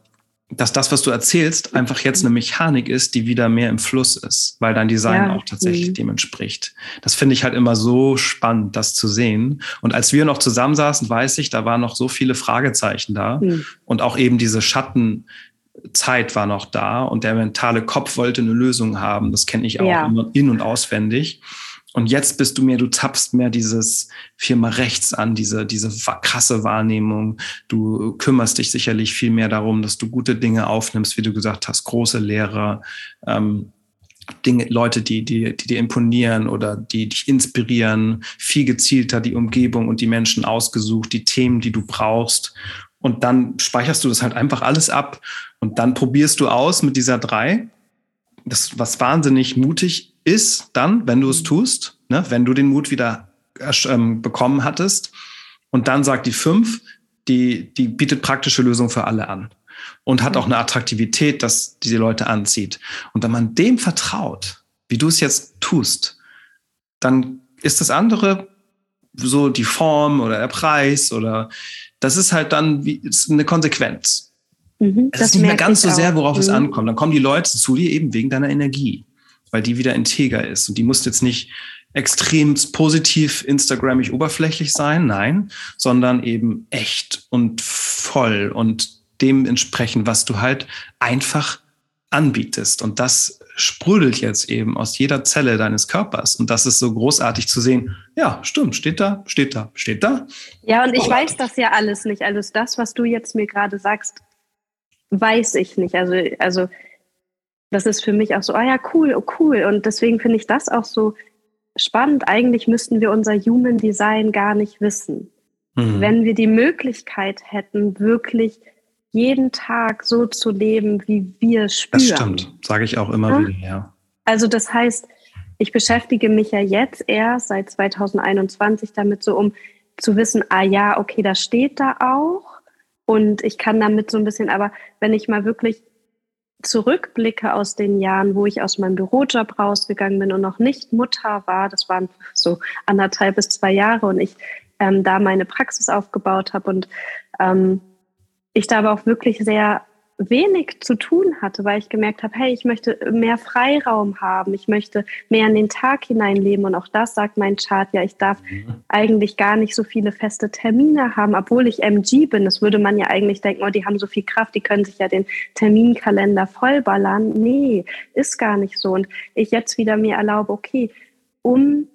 dass das, was du erzählst, einfach jetzt eine Mechanik ist, die wieder mehr im Fluss ist, weil dein Design ja. auch tatsächlich mhm. dem entspricht. Das finde ich halt immer so spannend, das zu sehen. Und als wir noch zusammensaßen, weiß ich, da waren noch so viele Fragezeichen da mhm. und auch eben diese Schattenzeit war noch da und der mentale Kopf wollte eine Lösung haben. Das kenne ich auch ja. in- und auswendig. Und jetzt bist du mehr, du zapfst mehr dieses Firma rechts an, diese, diese krasse Wahrnehmung. Du kümmerst dich sicherlich viel mehr darum, dass du gute Dinge aufnimmst, wie du gesagt hast, große Lehrer, ähm, Dinge, Leute, die, die, die dir imponieren oder die dich inspirieren, viel gezielter die Umgebung und die Menschen ausgesucht, die Themen, die du brauchst. Und dann speicherst du das halt einfach alles ab und dann probierst du aus mit dieser drei. Das, was wahnsinnig mutig ist dann, wenn du es mhm. tust, ne, wenn du den Mut wieder ähm, bekommen hattest. Und dann sagt die fünf, die, die bietet praktische Lösungen für alle an und hat auch mhm. eine Attraktivität, dass diese Leute anzieht. Und wenn man dem vertraut, wie du es jetzt tust, dann ist das andere so die Form oder der Preis oder das ist halt dann wie, eine Konsequenz. Mhm, es ist nicht mehr ganz so sehr, worauf mhm. es ankommt. Dann kommen die Leute zu dir eben wegen deiner Energie weil die wieder integer ist. Und die muss jetzt nicht extrem positiv Instagrammig oberflächlich sein, nein, sondern eben echt und voll und dementsprechend, was du halt einfach anbietest. Und das sprudelt jetzt eben aus jeder Zelle deines Körpers. Und das ist so großartig zu sehen. Ja, stimmt, steht da, steht da, steht da. Ja, und ich oh. weiß das ja alles nicht. Also das, was du jetzt mir gerade sagst, weiß ich nicht. Also, also das ist für mich auch so, ah ja, cool, oh cool. Und deswegen finde ich das auch so spannend. Eigentlich müssten wir unser Human Design gar nicht wissen. Mhm. Wenn wir die Möglichkeit hätten, wirklich jeden Tag so zu leben, wie wir spüren. Das stimmt, sage ich auch immer ja? wieder, ja. Also das heißt, ich beschäftige mich ja jetzt erst seit 2021 damit so, um zu wissen, ah ja, okay, das steht da auch. Und ich kann damit so ein bisschen, aber wenn ich mal wirklich zurückblicke aus den Jahren, wo ich aus meinem Bürojob rausgegangen bin und noch nicht Mutter war, das waren so anderthalb bis zwei Jahre und ich ähm, da meine Praxis aufgebaut habe und ähm, ich da aber auch wirklich sehr wenig zu tun hatte, weil ich gemerkt habe, hey, ich möchte mehr Freiraum haben, ich möchte mehr in den Tag hineinleben und auch das sagt mein Chart ja, ich darf mhm. eigentlich gar nicht so viele feste Termine haben, obwohl ich MG bin. Das würde man ja eigentlich denken, oh, die haben so viel Kraft, die können sich ja den Terminkalender vollballern. Nee, ist gar nicht so. Und ich jetzt wieder mir erlaube, okay, um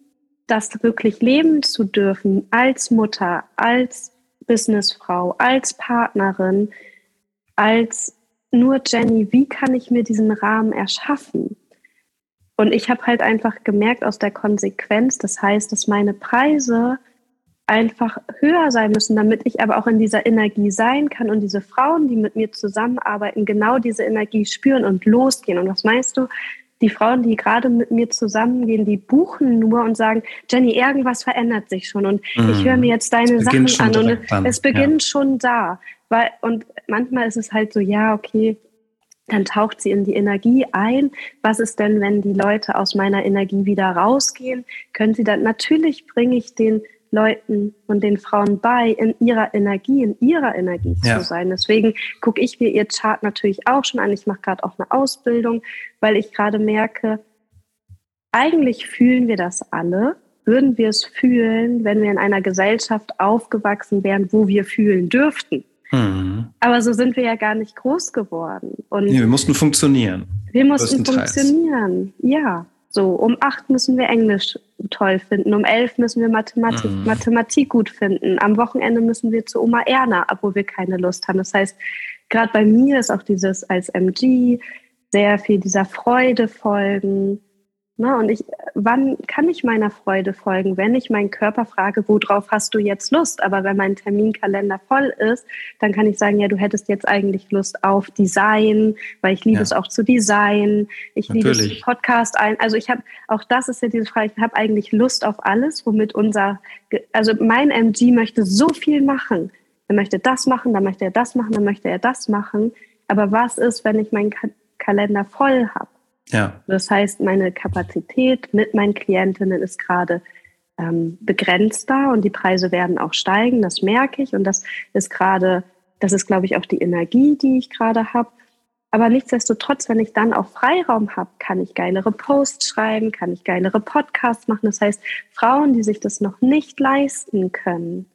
das wirklich leben zu dürfen als Mutter, als Businessfrau, als Partnerin, als nur Jenny, wie kann ich mir diesen Rahmen erschaffen? Und ich habe halt einfach gemerkt aus der Konsequenz, das heißt, dass meine Preise einfach höher sein müssen, damit ich aber auch in dieser Energie sein kann und diese Frauen, die mit mir zusammenarbeiten, genau diese Energie spüren und losgehen. Und was meinst du? Die Frauen, die gerade mit mir zusammengehen, die buchen nur und sagen, Jenny, irgendwas verändert sich schon und mm. ich höre mir jetzt deine Sachen an und es beginnt ja. schon da. Weil, und manchmal ist es halt so, ja, okay, dann taucht sie in die Energie ein. Was ist denn, wenn die Leute aus meiner Energie wieder rausgehen? Können sie dann, natürlich bringe ich den Leuten und den Frauen bei, in ihrer Energie, in ihrer Energie ja. zu sein. Deswegen gucke ich mir ihr Chart natürlich auch schon an. Ich mache gerade auch eine Ausbildung, weil ich gerade merke, eigentlich fühlen wir das alle. Würden wir es fühlen, wenn wir in einer Gesellschaft aufgewachsen wären, wo wir fühlen dürften? Mhm. Aber so sind wir ja gar nicht groß geworden. Und nee, wir mussten funktionieren. Wir mussten funktionieren, ja. So, um acht müssen wir Englisch toll finden, um elf müssen wir Mathematik, mhm. Mathematik gut finden, am Wochenende müssen wir zu Oma Erna, obwohl wir keine Lust haben. Das heißt, gerade bei mir ist auch dieses als MG sehr viel dieser Freude folgen, Ne? Und ich, wann kann ich meiner Freude folgen, wenn ich meinen Körper frage, worauf hast du jetzt Lust? Aber wenn mein Terminkalender voll ist, dann kann ich sagen, ja, du hättest jetzt eigentlich Lust auf Design, weil ich liebe ja. es auch zu designen. Ich Natürlich. liebe es Podcast ein. Also ich habe, auch das ist ja diese Frage, ich habe eigentlich Lust auf alles, womit unser, also mein MG möchte so viel machen. Er möchte das machen, dann möchte er das machen, dann möchte er das machen. Aber was ist, wenn ich meinen Kalender voll habe? Ja. Das heißt, meine Kapazität mit meinen Klientinnen ist gerade ähm, begrenzter und die Preise werden auch steigen, das merke ich und das ist gerade, das ist, glaube ich, auch die Energie, die ich gerade habe. Aber nichtsdestotrotz, wenn ich dann auch Freiraum habe, kann ich geilere Posts schreiben, kann ich geilere Podcasts machen. Das heißt, Frauen, die sich das noch nicht leisten können,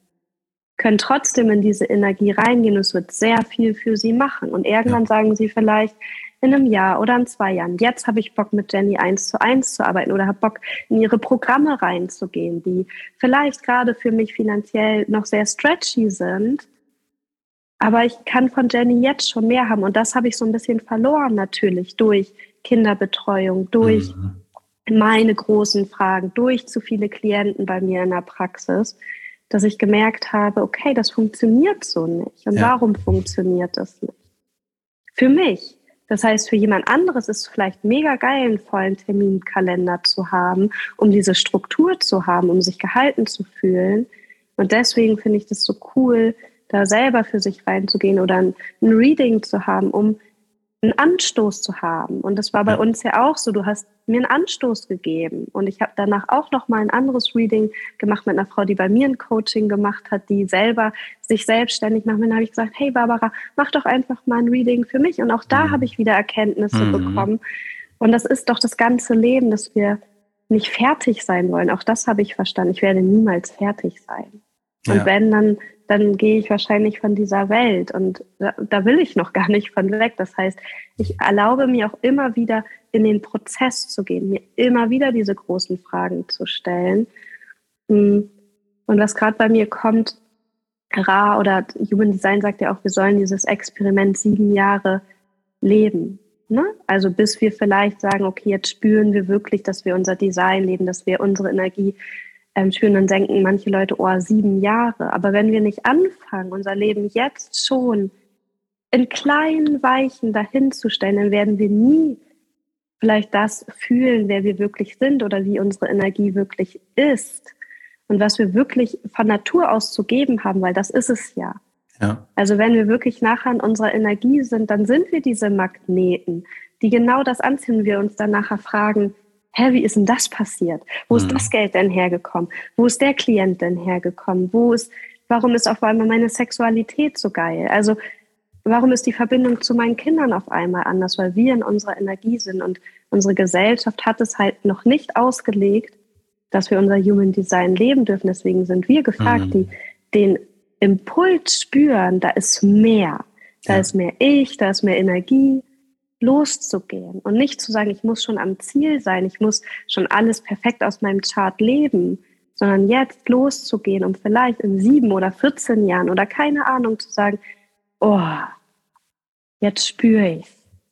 können trotzdem in diese Energie reingehen und es wird sehr viel für sie machen. Und irgendwann sagen sie vielleicht, in einem Jahr oder in zwei Jahren. Jetzt habe ich Bock, mit Jenny eins zu eins zu arbeiten oder habe Bock, in ihre Programme reinzugehen, die vielleicht gerade für mich finanziell noch sehr stretchy sind. Aber ich kann von Jenny jetzt schon mehr haben. Und das habe ich so ein bisschen verloren natürlich durch Kinderbetreuung, durch mhm. meine großen Fragen, durch zu viele Klienten bei mir in der Praxis, dass ich gemerkt habe, okay, das funktioniert so nicht. Und ja. warum funktioniert das nicht? Für mich. Das heißt, für jemand anderes ist es vielleicht mega geil, einen vollen Terminkalender zu haben, um diese Struktur zu haben, um sich gehalten zu fühlen. Und deswegen finde ich das so cool, da selber für sich reinzugehen oder ein, Reading zu haben, um einen Anstoß zu haben. Und das war bei uns ja auch so. Du hast mir einen Anstoß gegeben. Und ich habe danach auch noch mal ein anderes Reading gemacht mit einer Frau, die bei mir ein Coaching gemacht hat, die selber sich selbstständig macht. Und dann habe ich gesagt, hey Barbara, mach doch einfach mal ein Reading für mich. Und auch da mhm. habe ich wieder Erkenntnisse mhm. bekommen. Und das ist doch das ganze Leben, dass wir nicht fertig sein wollen. Auch das habe ich verstanden. Ich werde niemals fertig sein. Und ja. wenn, dann dann gehe ich wahrscheinlich von dieser Welt und da, da, will ich noch <laughs> gar nicht von weg. Das heißt, ich erlaube mir auch immer wieder in den Prozess zu gehen, mir immer wieder diese großen Fragen zu stellen. Hm. Und was gerade bei mir kommt, Ra oder Human Design sagt ja auch, wir sollen dieses Experiment sieben Jahre leben. Ne? Also bis wir vielleicht sagen, okay, jetzt spüren wir wirklich, dass wir unser Design leben, dass wir unsere Energie ähm, spüren, dann denken manche Leute, oh, sieben Jahre. Aber wenn wir nicht anfangen, unser Leben jetzt schon in kleinen Weichen dahin zu stellen, dann werden wir nie vielleicht das fühlen, wer wir wirklich sind oder wie unsere Energie wirklich ist und was wir wirklich von Natur aus zu geben haben, weil das ist es ja. ja. Also wenn wir wirklich nachher in unserer Energie sind, dann sind wir diese Magneten, die genau das anziehen. Wir uns dann nachher fragen, hä, wie ist denn das passiert? Wo ist mhm. das Geld denn hergekommen? Wo ist der Klient denn hergekommen? Wo ist, warum ist auf einmal meine Sexualität so geil? Also, warum ist die Verbindung zu meinen Kindern auf einmal anders? Weil wir in unserer Energie sind und unsere Gesellschaft hat es halt noch nicht ausgelegt, dass wir unser Human Design leben dürfen. Deswegen sind wir gefragt, mhm. die den Impuls spüren, da ist mehr. Da ja. ist mehr Ich, da ist mehr Energie loszugehen und nicht zu sagen, ich muss schon am Ziel sein, ich muss schon alles perfekt aus meinem Chart leben, sondern jetzt loszugehen, um vielleicht in sieben oder 14 Jahren oder keine Ahnung zu sagen, oh, jetzt spüre ich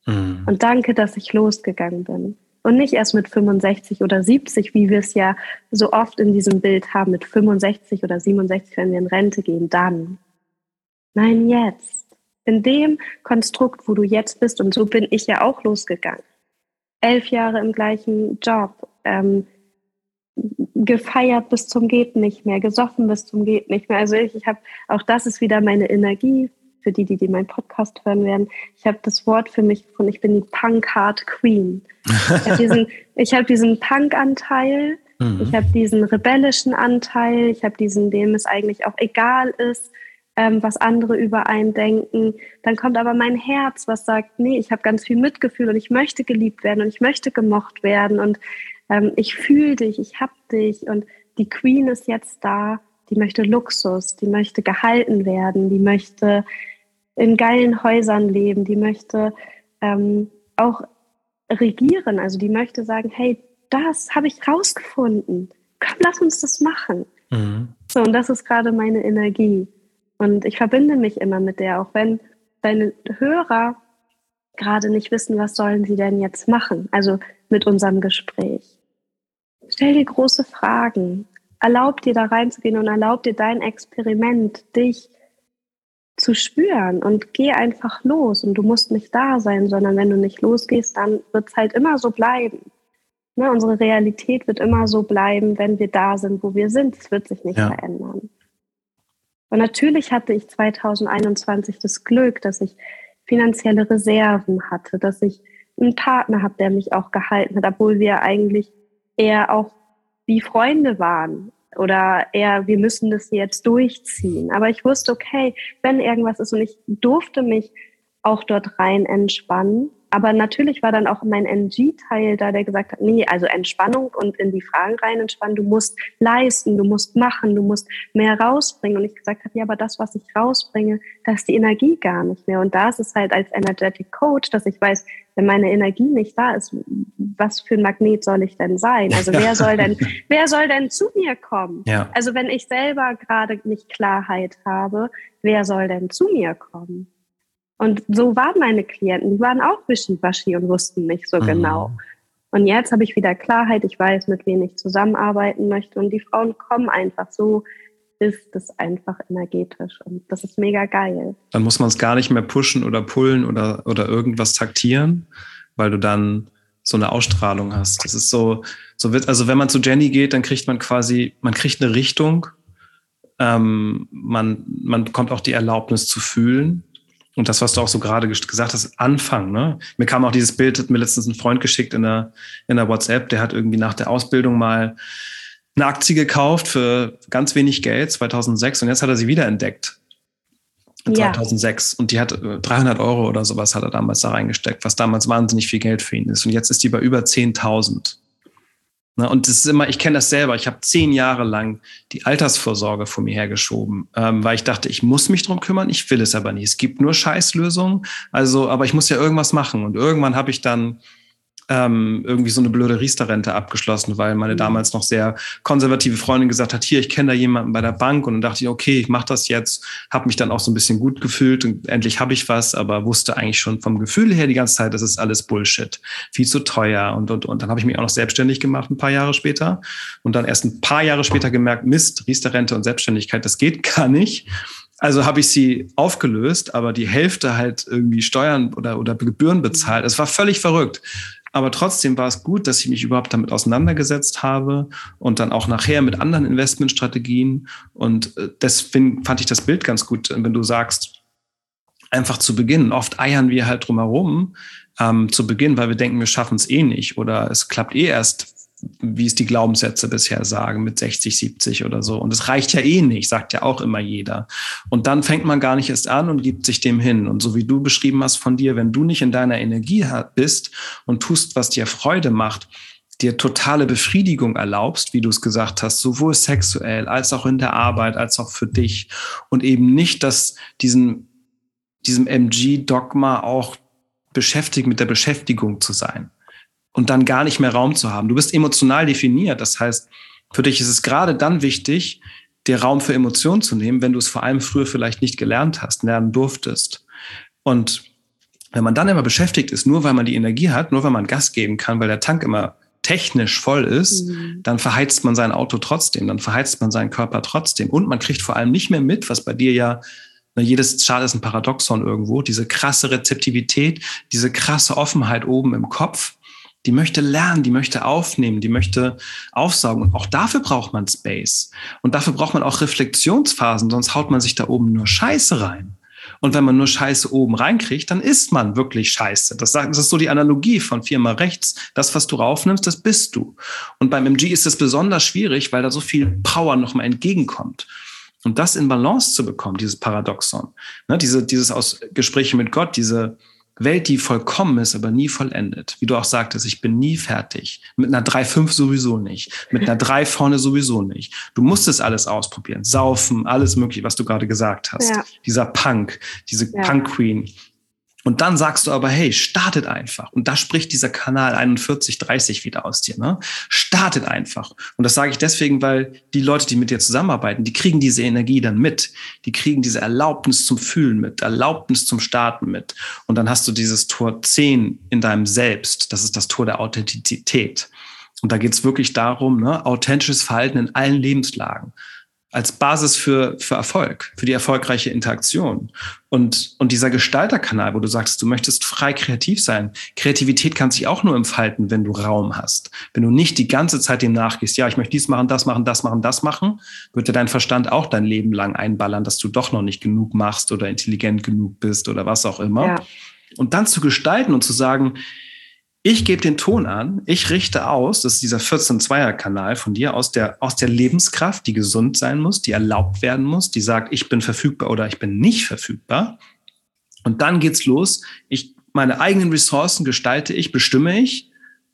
mhm. Und danke, dass ich losgegangen bin. Und nicht erst mit 65 oder 70, wie wir es ja so oft in diesem Bild haben, mit 65 oder 67, wenn wir in Rente gehen, dann. Nein, jetzt in dem Konstrukt, wo du jetzt bist, und so bin ich ja auch losgegangen. Elf Jahre im gleichen Job, ähm, gefeiert bis zum geht nicht mehr, gesoffen bis zum geht nicht mehr. Also ich, ich habe, auch das ist wieder meine Energie für die, die, die meinen Podcast hören werden. Ich habe das Wort für mich gefunden, ich bin die Punk-Hard Queen. Ich habe diesen, <laughs> hab diesen Punk-Anteil, mhm. ich habe diesen rebellischen Anteil, ich habe diesen, dem es eigentlich auch egal ist, ähm, was andere über einen denken. Dann kommt aber mein Herz, was sagt, nee, ich habe ganz viel Mitgefühl und ich möchte geliebt werden und ich möchte gemocht werden und ähm, ich fühle dich, ich hab dich und die Queen ist jetzt da, die möchte Luxus, die möchte gehalten werden, die möchte in geilen Häusern leben, die möchte ähm, auch regieren, also die möchte sagen, hey, das habe ich rausgefunden, komm, lass uns das machen. Mhm. So, und das ist gerade meine Energie. Und ich verbinde mich immer mit der, auch wenn deine Hörer gerade nicht wissen, was sollen sie denn jetzt machen, also mit unserem Gespräch. Stell dir große Fragen. Erlaub dir da reinzugehen und erlaub dir dein Experiment, dich zu spüren und geh einfach los. Und du musst nicht da sein, sondern wenn du nicht losgehst, dann wird es halt immer so bleiben. Ne, unsere Realität wird immer so bleiben, wenn wir da sind, wo wir sind. Es wird sich nicht ja. verändern. Und natürlich hatte ich 2021 das Glück, dass ich finanzielle Reserven hatte, dass ich einen Partner habe, der mich auch gehalten hat, obwohl wir eigentlich eher auch wie Freunde waren oder eher, wir müssen das jetzt durchziehen. Aber ich wusste, okay, wenn irgendwas ist und ich durfte mich auch dort rein entspannen aber natürlich war dann auch mein NG-Teil da, der gesagt hat, nee, also Entspannung und in die Fragen rein entspannen, du musst leisten, du musst machen, du musst mehr rausbringen. Und ich gesagt habe, ja, aber das, was ich rausbringe, da ist die Energie gar nicht mehr. Und da ist es halt als Energetic Coach, dass ich weiß, wenn meine Energie nicht da ist, was für ein Magnet soll ich denn sein? Also wer soll denn, wer soll denn zu mir kommen? Ja. Also wenn ich selber gerade nicht Klarheit habe, wer soll denn zu mir kommen? Und so waren meine Klienten, die waren auch wischiwaschi und wussten nicht so mhm. genau. Und jetzt habe ich wieder Klarheit, ich weiß, mit wem ich zusammenarbeiten möchte und die Frauen kommen einfach so ist es einfach energetisch und das ist mega geil. Dann muss man es gar nicht mehr pushen oder pullen oder, oder irgendwas taktieren, weil du dann so eine Ausstrahlung hast. Das ist so, so wird, also wenn man zu Jenny geht, dann kriegt man quasi, man kriegt eine Richtung, ähm, man, man bekommt auch die Erlaubnis zu fühlen und das, was du auch so gerade gesagt hast, Anfang. Ne? Mir kam auch dieses Bild, hat mir letztens ein Freund geschickt in der, in der WhatsApp, der hat irgendwie nach der Ausbildung mal eine Aktie gekauft für ganz wenig Geld, 2006, und jetzt hat er sie wiederentdeckt. 2006 ja. und die hat 300 äh, Euro oder sowas hat er damals da reingesteckt, was damals wahnsinnig viel Geld für ihn ist. Und jetzt ist die bei über 10.000. Ne, und das ist immer, ich kenne das selber. Ich habe zehn Jahre lang die Altersvorsorge vor mir hergeschoben, ähm, weil ich dachte, ich muss mich drum kümmern, ich will es aber nicht. Es gibt nur Scheißlösungen. Also, aber ich muss ja irgendwas machen. Und irgendwann habe ich dann ähm, irgendwie so eine blöde Riester-Rente abgeschlossen, weil meine mhm. damals noch sehr konservative Freundin gesagt hat, hier, ich kenne da jemanden bei der Bank und dann dachte ich, okay, ich mache das jetzt, habe mich dann auch so ein bisschen gut gefühlt und endlich habe ich was, aber wusste eigentlich schon vom Gefühl her die ganze Zeit, das ist alles Bullshit, viel zu teuer und und und. Dann habe ich mich auch noch selbstständig gemacht ein paar Jahre später und dann erst ein paar Jahre später gemerkt, Mist, Riester-Rente und Selbstständigkeit, das geht <laughs> gar nicht. Also habe ich sie aufgelöst, aber die Hälfte halt irgendwie Steuern oder, oder Gebühren bezahlt. Es war völlig verrückt. Aber trotzdem war es gut, dass ich mich überhaupt damit auseinandergesetzt habe und dann auch nachher mit anderen Investmentstrategien. Und äh, deswegen fand ich das Bild ganz gut, wenn du sagst, einfach zu beginnen. Oft eiern wir halt drumherum ähm, zu Beginn, weil wir denken, wir schaffen es eh nicht oder es klappt eh erst wie es die Glaubenssätze bisher sagen, mit 60, 70 oder so. Und es reicht ja eh nicht, sagt ja auch immer jeder. Und dann fängt man gar nicht erst an und gibt sich dem hin. Und so wie du beschrieben hast von dir, wenn du nicht in deiner Energie bist und tust, was dir Freude macht, dir totale Befriedigung erlaubst, wie du es gesagt hast, sowohl sexuell als auch in der Arbeit, als auch für dich und eben nicht, dass diesen, diesem MG-Dogma auch beschäftigt mit der Beschäftigung zu sein und dann gar nicht mehr Raum zu haben. Du bist emotional definiert. Das heißt, für dich ist es gerade dann wichtig, dir Raum für Emotionen zu nehmen, wenn du es vor allem früher vielleicht nicht gelernt hast, lernen durftest. Und wenn man dann immer beschäftigt ist, nur weil man die Energie hat, nur weil man Gas geben kann, weil der Tank immer technisch voll ist, mhm. dann verheizt man sein Auto trotzdem, dann verheizt man seinen Körper trotzdem. Und man kriegt vor allem nicht mehr mit, was bei dir ja, na, jedes Chart ist ein Paradoxon irgendwo, diese krasse Rezeptivität, diese krasse Offenheit oben im Kopf, die möchte lernen, die möchte aufnehmen, die möchte aufsaugen. Und auch dafür braucht man Space. Und dafür braucht man auch Reflexionsphasen, sonst haut man sich da oben nur Scheiße rein. Und wenn man nur Scheiße oben reinkriegt, dann ist man wirklich Scheiße. Das, ist so die Analogie von viermal rechts. Das, was du raufnimmst, das bist du. Und beim MG ist es besonders schwierig, weil da so viel Power nochmal entgegenkommt. Und das in Balance zu bekommen, dieses Paradoxon, ne, diese, dieses aus Gespräche mit Gott, diese, Welt, die vollkommen ist, aber nie vollendet. Wie du auch sagtest, ich bin nie fertig. Mit einer 3,5 sowieso nicht. Mit einer <laughs> 3 vorne sowieso nicht. Du musst es alles ausprobieren. Saufen, alles mögliche, was du gerade gesagt hast. Ja. Dieser Punk, diese ja. Punk Queen, und dann sagst du aber, hey, startet einfach. Und da spricht dieser Kanal 4130 wieder aus dir. Ne? Startet einfach. Und das sage ich deswegen, weil die Leute, die mit dir zusammenarbeiten, die kriegen diese Energie dann mit. Die kriegen diese Erlaubnis zum Fühlen mit, Erlaubnis zum Starten mit. Und dann hast du dieses Tor 10 in deinem Selbst. Das ist das Tor der Authentizität. Und da geht es wirklich darum, ne, authentisches Verhalten in allen Lebenslagen als Basis für, für Erfolg, für die erfolgreiche Interaktion. Und, und dieser Gestalterkanal, wo du sagst, du möchtest frei kreativ sein. Kreativität kann sich auch nur entfalten, wenn du Raum hast. Wenn du nicht die ganze Zeit dem nachgehst, ja, ich möchte dies machen, das machen, das machen, das machen, wird dir dein Verstand auch dein Leben lang einballern, dass du doch noch nicht genug machst oder intelligent genug bist oder was auch immer. Ja. Und dann zu gestalten und zu sagen, Ich gebe den Ton an, ich richte aus, das ist dieser 14-2er-Kanal von dir, aus der, aus der Lebenskraft, die gesund sein muss, die erlaubt werden muss, die sagt, ich bin verfügbar oder ich bin nicht verfügbar. Und dann geht's los. Ich, meine eigenen Ressourcen gestalte ich, bestimme ich.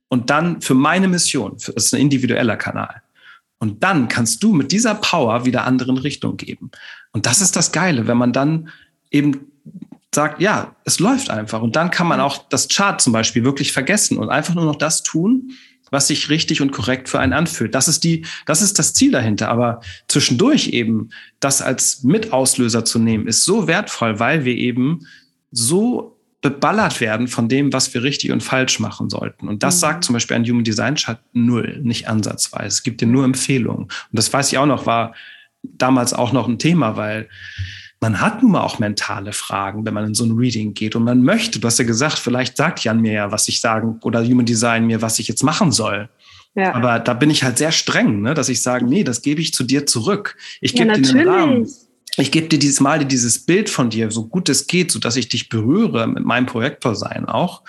Und dann für meine Mission, das ist ein individueller Kanal. Und dann kannst du mit dieser Power wieder anderen Richtung geben. Und das ist das Geile, wenn man dann eben sagt, ja, es läuft einfach. Und dann kann man auch das Chart zum Beispiel wirklich vergessen und einfach nur noch das tun, was sich richtig und korrekt für einen anfühlt. Das ist die, das ist das Ziel dahinter. Aber zwischendurch eben das als Mitauslöser zu nehmen, ist so wertvoll, weil wir eben so beballert werden von dem, was wir richtig und falsch machen sollten. Und das mhm. sagt zum Beispiel ein Human Design Chart null, nicht ansatzweise. Es gibt dir nur Empfehlungen. Und das weiß ich auch noch, war damals auch noch ein Thema, weil man hat nun mal auch mentale Fragen, wenn man in so ein Reading geht und man möchte, du hast ja gesagt, vielleicht sagt Jan mir ja, was ich sagen oder Human Design mir, was ich jetzt machen soll. Ja. Aber da bin ich halt sehr streng, ne, dass ich sage, nee, das gebe ich zu dir zurück. Ich gebe ja, dir den Rahmen. Ich gebe dir dieses Mal dieses Bild von dir, so gut es geht, so dass ich dich berühre mit meinem Projektor sein auch.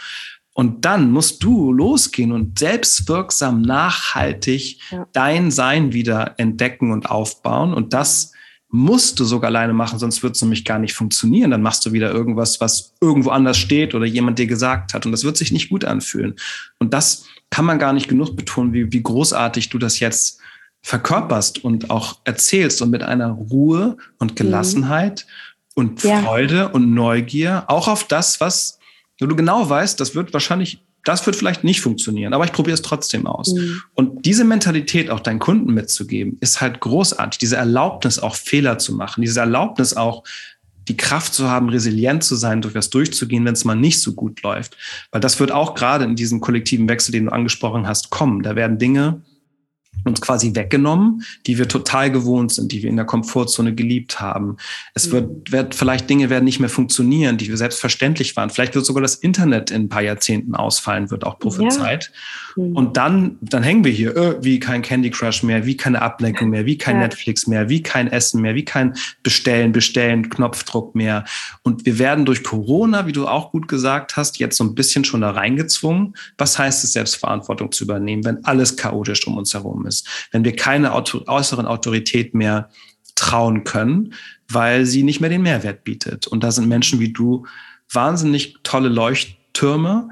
Und dann musst du losgehen und selbstwirksam, nachhaltig ja. dein Sein wieder entdecken und aufbauen. Und das musst du sogar alleine machen, sonst wird es nämlich gar nicht funktionieren. Dann machst du wieder irgendwas, was irgendwo anders steht oder jemand dir gesagt hat und das wird sich nicht gut anfühlen. Und das kann man gar nicht genug betonen, wie, wie großartig du das jetzt verkörperst und auch erzählst und mit einer Ruhe und mhm. Gelassenheit mhm. und Freude ja. und Neugier auch auf das, was du genau weißt, das wird wahrscheinlich das wird vielleicht nicht funktionieren, aber ich probiere es trotzdem aus. Mhm. Und diese Mentalität auch deinen Kunden mitzugeben, ist halt großartig. Diese Erlaubnis auch Fehler zu machen, diese Erlaubnis auch die Kraft zu haben, resilient zu sein, durch was durchzugehen, wenn es mal nicht so gut läuft. Weil das wird auch gerade in diesem kollektiven Wechsel, den du angesprochen hast, kommen. Da werden Dinge uns quasi weggenommen, die wir total gewohnt sind, die wir in der Komfortzone geliebt haben. Es mhm. wird, wird vielleicht Dinge werden nicht mehr funktionieren, die wir selbstverständlich waren. Vielleicht wird sogar das Internet in ein paar Jahrzehnten ausfallen, wird auch prophezeit. Ja. Mhm. Und dann, dann hängen wir hier äh, wie kein Candy Crush mehr, wie keine Ablenkung mehr, wie kein ja. Netflix mehr, wie kein Essen mehr, wie kein Bestellen, Bestellen, Knopfdruck mehr. Und wir werden durch Corona, wie du auch gut gesagt hast, jetzt so ein bisschen schon da reingezwungen. Was heißt es, Selbstverantwortung zu übernehmen, wenn alles chaotisch um uns herum ist? ist, wenn wir keine Auto äußeren Autorität mehr trauen können, weil sie nicht mehr den Mehrwert bietet. Und da sind Menschen wie du wahnsinnig tolle Leuchttürme,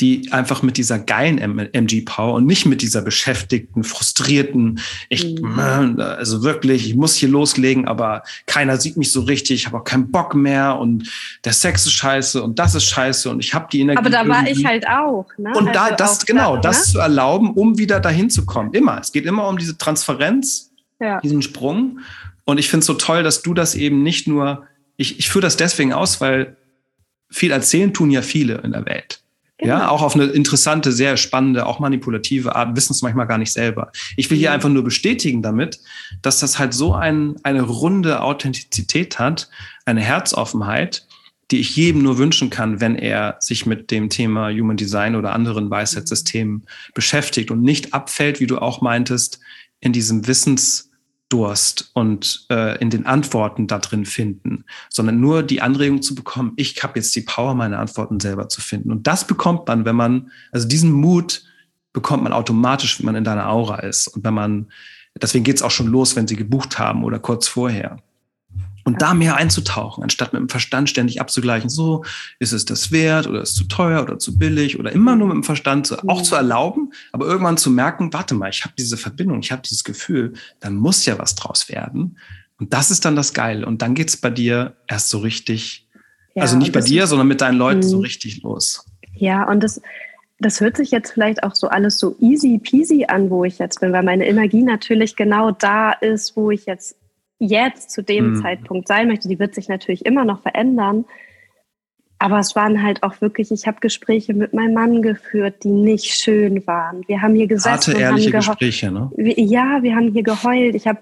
die einfach mit dieser geilen MG-Power und nicht mit dieser beschäftigten, frustrierten, ich, mhm. also wirklich, ich muss hier loslegen, aber keiner sieht mich so richtig, ich habe auch keinen Bock mehr und der Sex ist scheiße und das ist scheiße und ich habe die Energie. Aber da war ich halt auch. Ne? Und also da, das, genau, da, das ne? zu erlauben, um wieder dahin zu kommen. Immer. Es geht immer um diese Transparenz, ja. diesen Sprung. Und ich finde es so toll, dass du das eben nicht nur, ich, ich führe das deswegen aus, weil viel erzählen tun ja viele in der Welt. Genau. Ja, auch auf eine interessante, sehr spannende, auch manipulative Art, wissen es manchmal gar nicht selber. Ich will hier einfach nur bestätigen damit, dass das halt so ein, eine runde Authentizität hat, eine Herzoffenheit, die ich jedem nur wünschen kann, wenn er sich mit dem Thema Human Design oder anderen Weisheitssystemen beschäftigt und nicht abfällt, wie du auch meintest, in diesem Wissens Durst und äh, in den Antworten da drin finden, sondern nur die Anregung zu bekommen, ich habe jetzt die Power, meine Antworten selber zu finden. Und das bekommt man, wenn man, also diesen Mut bekommt man automatisch, wenn man in deiner Aura ist. Und wenn man, deswegen geht's auch schon los, wenn sie gebucht haben oder kurz vorher. Und da mehr einzutauchen, anstatt mit dem Verstand ständig abzugleichen, so ist es das wert oder ist es zu teuer oder zu billig oder immer nur mit dem Verstand zu, auch zu erlauben, aber irgendwann zu merken, warte mal, ich habe diese Verbindung, ich habe dieses Gefühl, da muss ja was draus werden. Und das ist dann das Geile. Und dann geht's bei dir erst so richtig, ja, also nicht bei dir, sondern mit deinen Leuten so mhm. richtig los. Ja, und das, das hört sich jetzt vielleicht auch so alles so easy peasy an, wo ich jetzt bin, weil meine Energie natürlich genau da ist, wo ich jetzt jetzt zu dem mhm. Zeitpunkt sein möchte. Die wird sich natürlich immer noch verändern. Aber es waren halt auch wirklich, ich habe Gespräche mit meinem Mann geführt, die nicht schön waren. Wir haben hier gesessen. Harte, ehrliche Gespräche, ne? Ja, wir haben hier geheult. Ich habe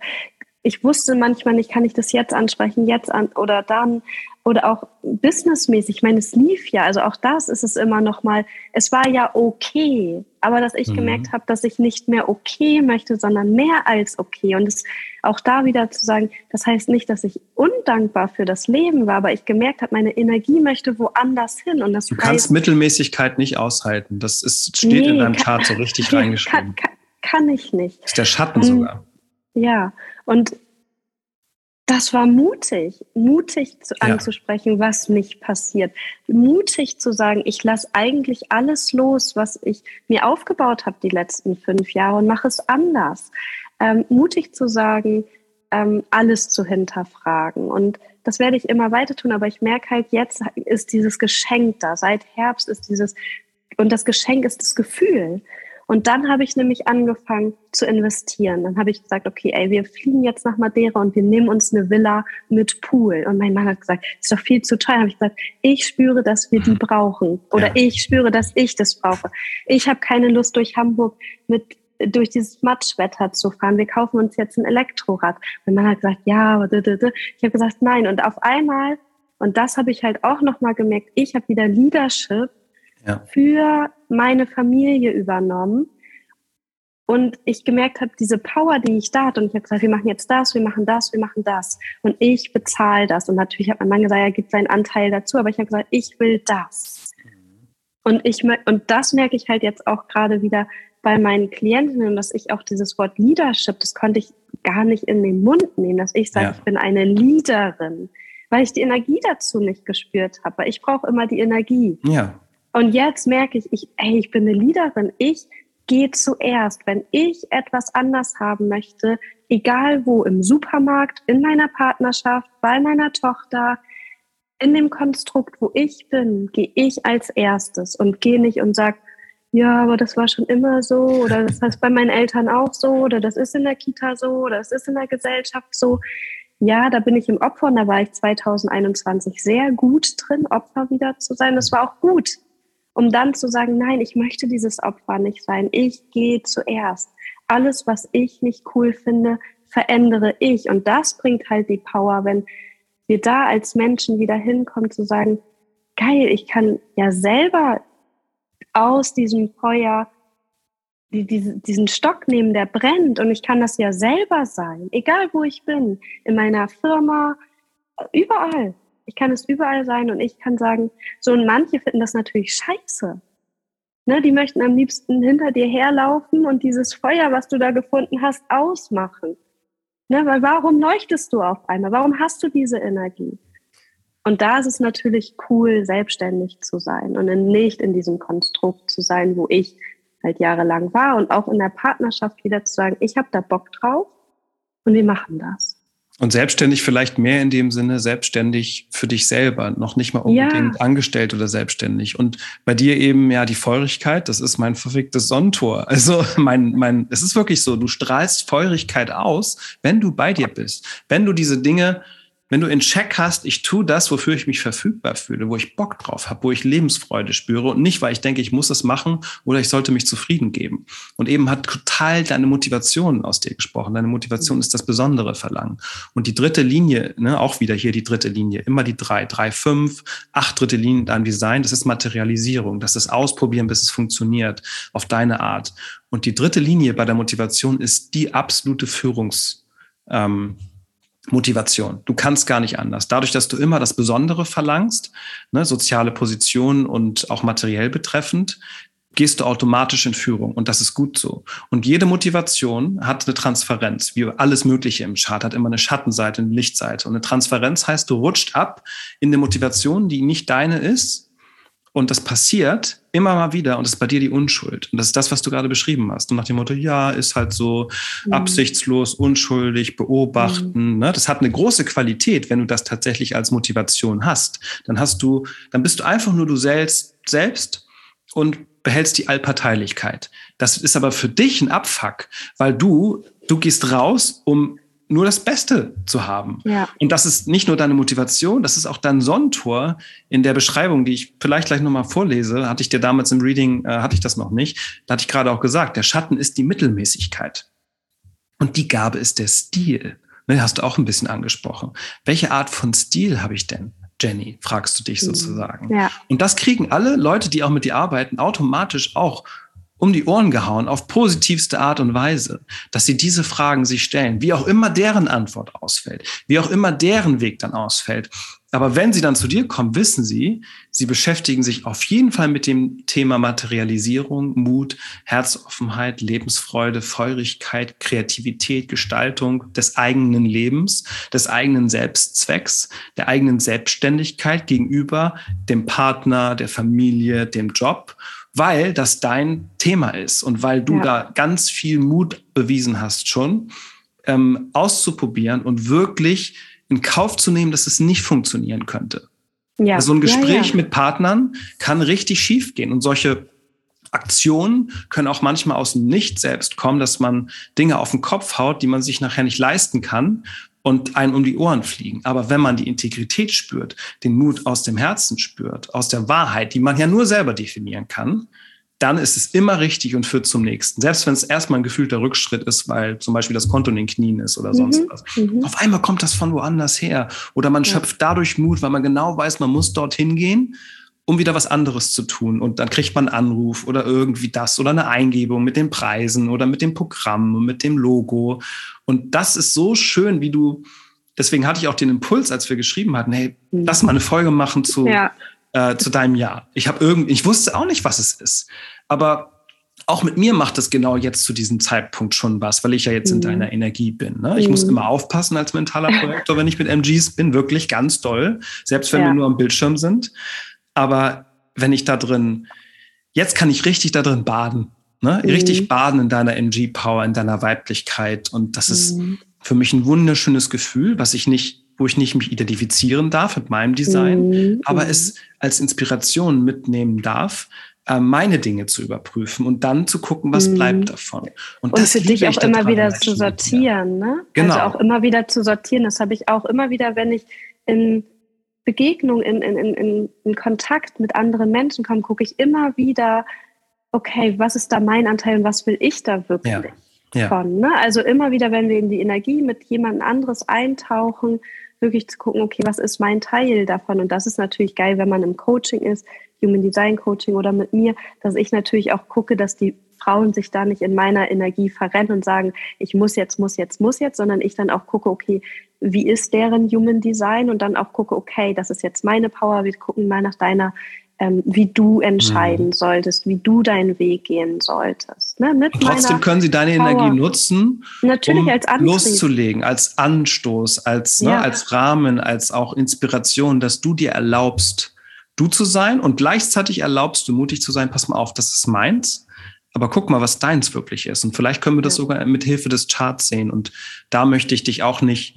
ich wusste manchmal nicht, kann ich das jetzt ansprechen, jetzt an oder dann oder auch businessmäßig. Ich meine, es lief ja, also auch das ist es immer noch mal. Es war ja okay, aber dass ich mhm. gemerkt habe, dass ich nicht mehr okay möchte, sondern mehr als okay. Und es auch da wieder zu sagen, das heißt nicht, dass ich undankbar für das Leben war, aber ich gemerkt habe, meine Energie möchte woanders hin. Und das du kannst Mittelmäßigkeit nicht aushalten. Das ist, steht nee, in deinem Chart so richtig <laughs> reingeschrieben. Kann, kann, kann ich nicht. Das ist der Schatten sogar. Ja, und das war mutig, mutig zu, ja. anzusprechen, was nicht passiert. Mutig zu sagen, ich lasse eigentlich alles los, was ich mir aufgebaut habe die letzten fünf Jahre und mache es anders. Ähm, mutig zu sagen, ähm, alles zu hinterfragen. Und das werde ich immer weiter tun, aber ich merke halt, jetzt ist dieses Geschenk da. Seit Herbst ist dieses, und das Geschenk ist das Gefühl. Und dann habe ich nämlich angefangen zu investieren. Dann habe ich gesagt, okay, ey, wir fliegen jetzt nach Madeira und wir nehmen uns eine Villa mit Pool. Und mein Mann hat gesagt, ist doch viel zu teuer. Habe ich gesagt, ich spüre, dass wir die mhm. brauchen. Oder ja. ich spüre, dass ich das brauche. Ich habe keine Lust, durch Hamburg mit durch dieses Matschwetter zu fahren. Wir kaufen uns jetzt ein Elektrorad. Mein Mann hat gesagt, ja, ich habe gesagt, nein. Und auf einmal, und das habe ich halt auch nochmal gemerkt, ich habe wieder Leadership ja. für meine Familie übernommen. Und ich gemerkt habe, diese Power, die ich da hatte, und ich habe gesagt, wir machen jetzt das, wir machen das, wir machen das. Und ich bezahle das. Und natürlich hat mein Mann gesagt, er gibt seinen Anteil dazu, aber ich habe gesagt, ich will das. Und, ich, und das merke ich halt jetzt auch gerade wieder bei meinen Klientinnen, dass ich auch dieses Wort Leadership, das konnte ich gar nicht in den Mund nehmen, dass ich sage, ja. ich bin eine Leaderin, weil ich die Energie dazu nicht gespürt habe. Ich brauche immer die Energie. Ja. Und jetzt merke ich, ich, ey, ich bin eine Leaderin. Ich gehe zuerst. Wenn ich etwas anders haben möchte, egal wo, im Supermarkt, in meiner Partnerschaft, bei meiner Tochter, in dem Konstrukt, wo ich bin, gehe ich als erstes und gehe nicht und sage, ja, aber das war schon immer so oder das ist bei meinen Eltern auch so oder das ist in der Kita so oder das ist in der Gesellschaft so. Ja, da bin ich im Opfer und da war ich 2021 sehr gut drin, Opfer wieder zu sein. Das war auch gut um dann zu sagen, nein, ich möchte dieses Opfer nicht sein. Ich gehe zuerst. Alles, was ich nicht cool finde, verändere ich. Und das bringt halt die Power, wenn wir da als Menschen wieder hinkommen, zu sagen, geil, ich kann ja selber aus diesem Feuer diesen Stock nehmen, der brennt und ich kann das ja selber sein, egal wo ich bin, in meiner Firma, überall. Ich kann es überall sein und ich kann sagen, so und manche finden das natürlich scheiße. Ne, die möchten am liebsten hinter dir herlaufen und dieses Feuer, was du da gefunden hast, ausmachen. Ne, weil warum leuchtest du auf einmal? Warum hast du diese Energie? Und da ist es natürlich cool, selbstständig zu sein und nicht in diesem Konstrukt zu sein, wo ich halt jahrelang war und auch in der Partnerschaft wieder zu sagen, ich habe da Bock drauf und wir machen das. Und selbstständig vielleicht mehr in dem Sinne, selbstständig für dich selber, noch nicht mal unbedingt ja. angestellt oder selbstständig. Und bei dir eben ja die Feurigkeit, das ist mein verficktes Sonnentor. <laughs> Also mein, mein, es ist wirklich so, du strahlst Feurigkeit aus, wenn du bei dir bist. Wenn du diese Dinge wenn du in Check hast, ich tue das, wofür ich mich verfügbar fühle, wo ich Bock drauf habe, wo ich Lebensfreude spüre und nicht, weil ich denke, ich muss es machen oder ich sollte mich zufrieden geben. Und eben hat total deine Motivation aus dir gesprochen. Deine Motivation ist das besondere Verlangen. Und die dritte Linie, ne, auch wieder hier die dritte Linie, immer die drei, drei, fünf, acht dritte Linien dein Design, das ist Materialisierung, das ist Ausprobieren, bis es funktioniert, auf deine Art. Und die dritte Linie bei der Motivation ist die absolute Führungs, ähm, Motivation. Du kannst gar nicht anders. Dadurch, dass du immer das Besondere verlangst, ne, soziale Positionen und auch materiell betreffend, gehst du automatisch in Führung und das ist gut so. Und jede Motivation hat eine Transferenz, wie alles Mögliche im Chart hat immer eine Schattenseite, eine Lichtseite. Und eine Transferenz heißt, du rutscht ab in eine Motivation, die nicht deine ist, und das passiert immer mal wieder und das ist bei dir die Unschuld. Und das ist das, was du gerade beschrieben hast. Und nach dem Motto, ja, ist halt so mhm. absichtslos, unschuldig, beobachten. Mhm. Ne? Das hat eine große Qualität, wenn du das tatsächlich als Motivation hast. Dann hast du, dann bist du einfach nur du selbst, selbst und behältst die Allparteilichkeit. Das ist aber für dich ein Abfuck, weil du, du gehst raus, um nur das Beste zu haben. Ja. Und das ist nicht nur deine Motivation, das ist auch dein Sonnentor in der Beschreibung, die ich vielleicht gleich nochmal vorlese. Hatte ich dir damals im Reading, äh, hatte ich das noch nicht. Da hatte ich gerade auch gesagt, der Schatten ist die Mittelmäßigkeit. Und die Gabe ist der Stil. Ne, hast du auch ein bisschen angesprochen. Welche Art von Stil habe ich denn? Jenny, fragst du dich mhm. sozusagen. Ja. Und das kriegen alle Leute, die auch mit dir arbeiten, automatisch auch um die Ohren gehauen auf positivste Art und Weise, dass sie diese Fragen sich stellen, wie auch immer deren Antwort ausfällt, wie auch immer deren Weg dann ausfällt. Aber wenn sie dann zu dir kommen, wissen sie, sie beschäftigen sich auf jeden Fall mit dem Thema Materialisierung, Mut, Herzoffenheit, Lebensfreude, Feurigkeit, Kreativität, Gestaltung des eigenen Lebens, des eigenen Selbstzwecks, der eigenen Selbstständigkeit gegenüber dem Partner, der Familie, dem Job weil das dein Thema ist und weil du ja. da ganz viel Mut bewiesen hast schon, ähm, auszuprobieren und wirklich in Kauf zu nehmen, dass es nicht funktionieren könnte. Ja. Also ein Gespräch ja, ja. mit Partnern kann richtig schief gehen und solche Aktionen können auch manchmal aus dem Nicht selbst kommen, dass man Dinge auf den Kopf haut, die man sich nachher nicht leisten kann und einen um die Ohren fliegen. Aber wenn man die Integrität spürt, den Mut aus dem Herzen spürt, aus der Wahrheit, die man ja nur selber definieren kann, dann ist es immer richtig und führt zum nächsten. Selbst wenn es erstmal ein gefühlter Rückschritt ist, weil zum Beispiel das Konto in den Knien ist oder sonst mhm. was. Mhm. Auf einmal kommt das von woanders her. Oder man ja. schöpft dadurch Mut, weil man genau weiß, man muss dorthin gehen, um wieder was anderes zu tun. Und dann kriegt man einen Anruf oder irgendwie das oder eine Eingebung mit den Preisen oder mit dem Programm und mit dem Logo. Und das ist so schön, wie du, deswegen hatte ich auch den Impuls, als wir geschrieben hatten, hey, mhm. lass mal eine Folge machen zu ja äh, zu deinem Jahr. Ich habe irgendwie, ich wusste auch nicht, was es ist. Aber auch mit mir macht es genau jetzt zu diesem Zeitpunkt schon was, weil ich ja jetzt mhm. in deiner Energie bin. Ne? Ich mhm. muss immer aufpassen als mentaler <laughs> Projektor, wenn ich mit MGs bin, wirklich ganz doll, selbst wenn ja. wir nur am Bildschirm sind. Aber wenn ich da drin, jetzt kann ich richtig da drin baden, ne? Mhm. richtig baden in deiner MG-Power, in deiner Weiblichkeit. Und das ist mhm. für mich ein wunderschönes Gefühl, was ich nicht wo ich nicht mich identifizieren darf mit meinem Design, mhm. aber es als Inspiration mitnehmen darf, äh, meine Dinge zu überprüfen und dann zu gucken, was mhm. bleibt davon. Und, und für dich auch immer wieder zu sortieren, ne? Genau. Also auch immer wieder zu sortieren. Das habe ich auch immer wieder, wenn ich in Begegnung, in, in, in, in Kontakt mit anderen Menschen komme, gucke ich immer wieder, okay, was ist da mein Anteil und was will ich da wirklich? Ja. Von, ne? Also immer wieder, wenn wir in die Energie mit jemand anderes eintauchen, wirklich zu gucken, okay, was ist mein Teil davon? Und das ist natürlich geil, wenn man im Coaching ist, Human Design Coaching oder mit mir, dass ich natürlich auch gucke, dass die Frauen sich da nicht in meiner Energie verrennen und sagen, ich muss jetzt, muss jetzt, muss jetzt, sondern ich dann auch gucke, okay, wie ist deren Human Design und dann auch gucke, okay, das ist jetzt meine Power, wir gucken mal nach deiner ähm, wie du entscheiden mhm. solltest, wie du deinen Weg gehen solltest. Ne? Mit trotzdem können sie deine Power. Energie nutzen, Natürlich um als loszulegen, als Anstoß, als, ne, ja. als Rahmen, als auch Inspiration, dass du dir erlaubst, du zu sein und gleichzeitig erlaubst du mutig zu sein, pass mal auf, das ist meins. Aber guck mal, was deins wirklich ist. Und vielleicht können wir das ja. sogar mit Hilfe des Charts sehen. Und da möchte ich dich auch nicht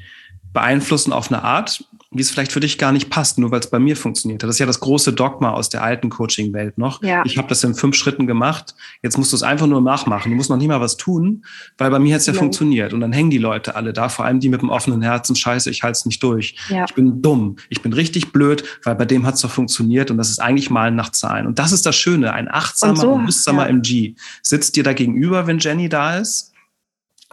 beeinflussen auf eine Art, wie es vielleicht für dich gar nicht passt, nur weil es bei mir funktioniert. Das ist ja das große Dogma aus der alten Coaching-Welt noch. Ja. Ich habe das in fünf Schritten gemacht. Jetzt musst du es einfach nur nachmachen. Du musst noch nie mal was tun, weil bei mir hat es ja, ja funktioniert. Und dann hängen die Leute alle da, vor allem die mit dem offenen Herzen, scheiße, ich halte es nicht durch. Ja. Ich bin dumm. Ich bin richtig blöd, weil bei dem hat es doch funktioniert und das ist eigentlich Malen nach Zahlen. Und das ist das Schöne. Ein achtsamer, und so, bewusstsamer MG sitzt dir da gegenüber, wenn Jenny da ist.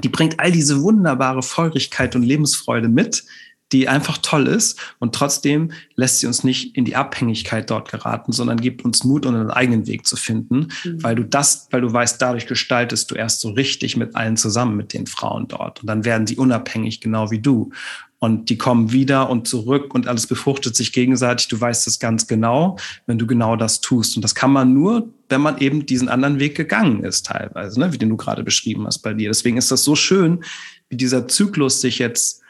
Die bringt all diese wunderbare Feurigkeit und Lebensfreude mit, die einfach toll ist und trotzdem lässt sie uns nicht in die Abhängigkeit dort geraten, sondern gibt uns Mut, unseren eigenen Weg zu finden, mhm. weil du das, weil du weißt, dadurch gestaltest du erst so richtig mit allen zusammen, mit den Frauen dort und dann werden sie unabhängig, genau wie du. Und die kommen wieder und zurück und alles befruchtet sich gegenseitig. Du weißt es ganz genau, wenn du genau das tust. Und das kann man nur, wenn man eben diesen anderen Weg gegangen ist, teilweise, ne? wie den du gerade beschrieben hast bei dir. Deswegen ist das so schön, wie dieser Zyklus sich jetzt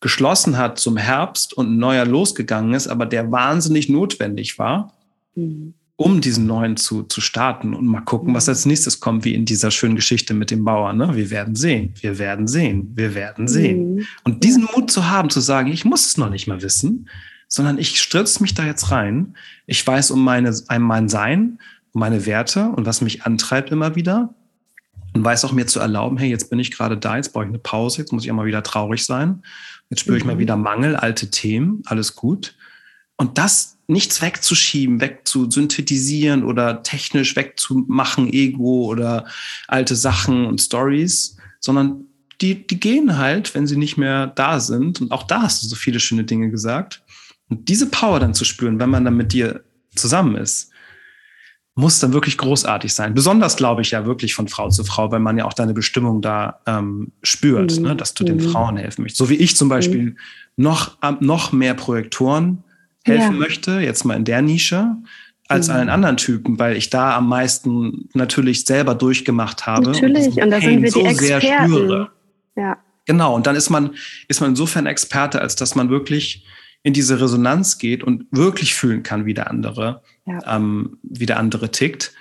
geschlossen hat zum Herbst und ein neuer losgegangen ist, aber der wahnsinnig notwendig war, mhm. Um diesen neuen zu, zu starten und mal gucken, was mhm. als nächstes kommt, wie in dieser schönen Geschichte mit dem Bauern. Ne? Wir werden sehen, wir werden sehen, wir werden sehen. Mhm. Und diesen Mut zu haben, zu sagen, ich muss es noch nicht mal wissen, sondern ich stürze mich da jetzt rein. Ich weiß um meine, um mein Sein, um meine Werte und was mich antreibt immer wieder und weiß auch mir zu erlauben, hey, jetzt bin ich gerade da, jetzt brauche ich eine Pause, jetzt muss ich mal wieder traurig sein Jetzt spüre ich mal mhm. wieder Mangel, alte Themen, alles gut. Und das nichts wegzuschieben, wegzusynthetisieren oder technisch wegzumachen, Ego oder alte Sachen und Stories, sondern die, die gehen halt, wenn sie nicht mehr da sind. Und auch da hast du so viele schöne Dinge gesagt. Und diese Power dann zu spüren, wenn man dann mit dir zusammen ist, muss dann wirklich großartig sein. Besonders glaube ich ja wirklich von Frau zu Frau, weil man ja auch deine Bestimmung da ähm, spürt, mhm. ne, dass du mhm. den Frauen helfen möchtest. So wie ich zum Beispiel mhm. noch, noch mehr Projektoren helfen ja. möchte, jetzt mal in der Nische, als mhm. allen anderen Typen, weil ich da am meisten natürlich selber durchgemacht habe. Natürlich, und, und da sind wir so die Experten. Ja. Genau, und dann ist man, ist man insofern Experte, als dass man wirklich in diese Resonanz geht und wirklich fühlen kann, wie der andere, ja. ähm, wie der andere tickt,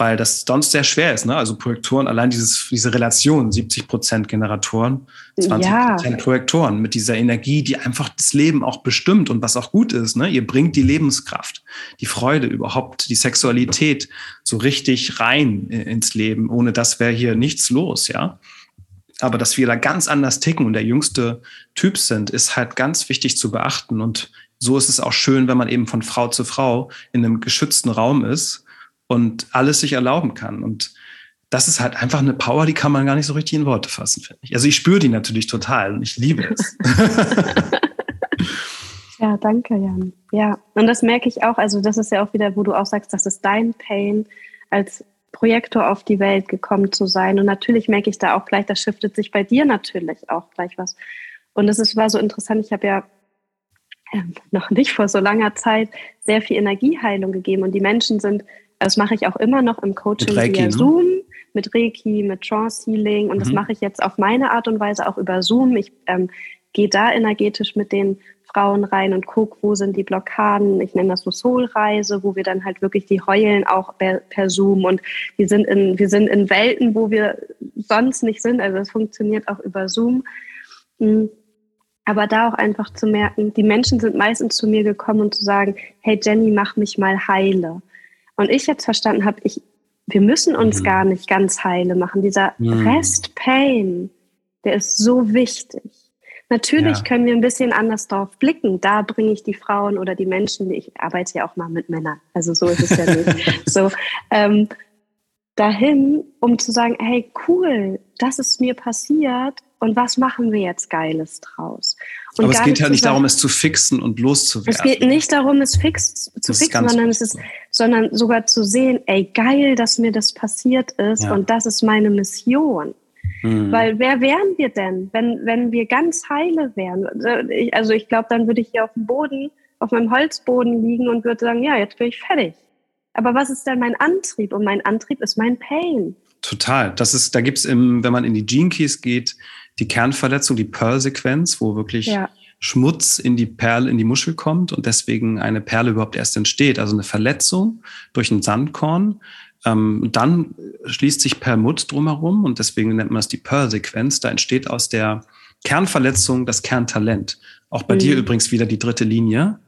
weil das sonst sehr schwer ist. Ne? Also Projektoren, allein dieses, diese Relation, 70 Prozent Generatoren, 20 Prozent ja. Projektoren mit dieser Energie, die einfach das Leben auch bestimmt und was auch gut ist. Ne? Ihr bringt die Lebenskraft, die Freude überhaupt, die Sexualität so richtig rein ins Leben. Ohne das wäre hier nichts los, ja. Aber dass wir da ganz anders ticken und der jüngste Typ sind, ist halt ganz wichtig zu beachten. Und so ist es auch schön, wenn man eben von Frau zu Frau in einem geschützten Raum ist und alles sich erlauben kann. Und das ist halt einfach eine Power, die kann man gar nicht so richtig in Worte fassen, finde ich. Also ich spüre die natürlich total und ich liebe es. <laughs> ja, danke, Jan. Ja, und das merke ich auch. Also das ist ja auch wieder, wo du auch sagst, das ist dein Pain als Projektor auf die Welt gekommen zu sein. Und natürlich merke ich da auch gleich, das shiftet sich bei dir natürlich auch gleich was. Und es war so interessant, ich habe ja äh, noch nicht vor so langer Zeit sehr viel Energieheilung gegeben. Und die Menschen sind, das mache ich auch immer noch im Coaching Reiki, via ne? Zoom, mit Reiki, mit Trance Healing. Und mhm. das mache ich jetzt auf meine Art und Weise auch über Zoom. Ich ähm, gehe da energetisch mit den Frauen rein und gucke, wo sind die Blockaden. Ich nenne das so Soul-Reise, wo wir dann halt wirklich die heulen auch per, per Zoom und wir sind in, wir sind in Welten, wo wir sonst nicht sind. Also es funktioniert auch über Zoom. Hm. Aber da auch einfach zu merken, die Menschen sind meistens zu mir gekommen und zu sagen, hey Jenny, mach mich mal heile. Und ich jetzt verstanden habe, ich, wir müssen uns mhm. gar nicht ganz heile machen. Dieser mhm. Rest-Pain, der ist so wichtig. Natürlich ja. können wir ein bisschen anders drauf blicken. Da bringe ich die Frauen oder die Menschen, ich arbeite ja auch mal mit Männern. Also so ist es ja nicht. <laughs> so ähm, dahin, um zu sagen, hey cool, das ist mir passiert und was machen wir jetzt Geiles draus? Und Aber es geht ja nicht darum, es zu fixen und loszuwerden. Es geht nicht darum, es fix zu fixen, sondern es ist, sondern sogar zu sehen, ey geil, dass mir das passiert ist ja. und das ist meine Mission. Mhm. Weil wer wären wir denn, wenn, wenn wir ganz heile wären? Also ich glaube, dann würde ich hier auf dem Boden, auf meinem Holzboden liegen und würde sagen, ja, jetzt bin ich fertig. Aber was ist denn mein Antrieb? Und mein Antrieb ist mein Pain. Total. Das ist, da gibt's im, wenn man in die Gene Keys geht, die Kernverletzung, die Pearl-Sequenz, wo wirklich ja. Schmutz in die Perle, in die Muschel kommt und deswegen eine Perle überhaupt erst entsteht. Also eine Verletzung durch ein Sandkorn ähm, dann schließt sich Perlmutt drumherum und deswegen nennt man es die Pearl-Sequenz. Da entsteht aus der Kernverletzung das Kerntalent. Auch bei mhm. dir übrigens wieder die dritte Linie.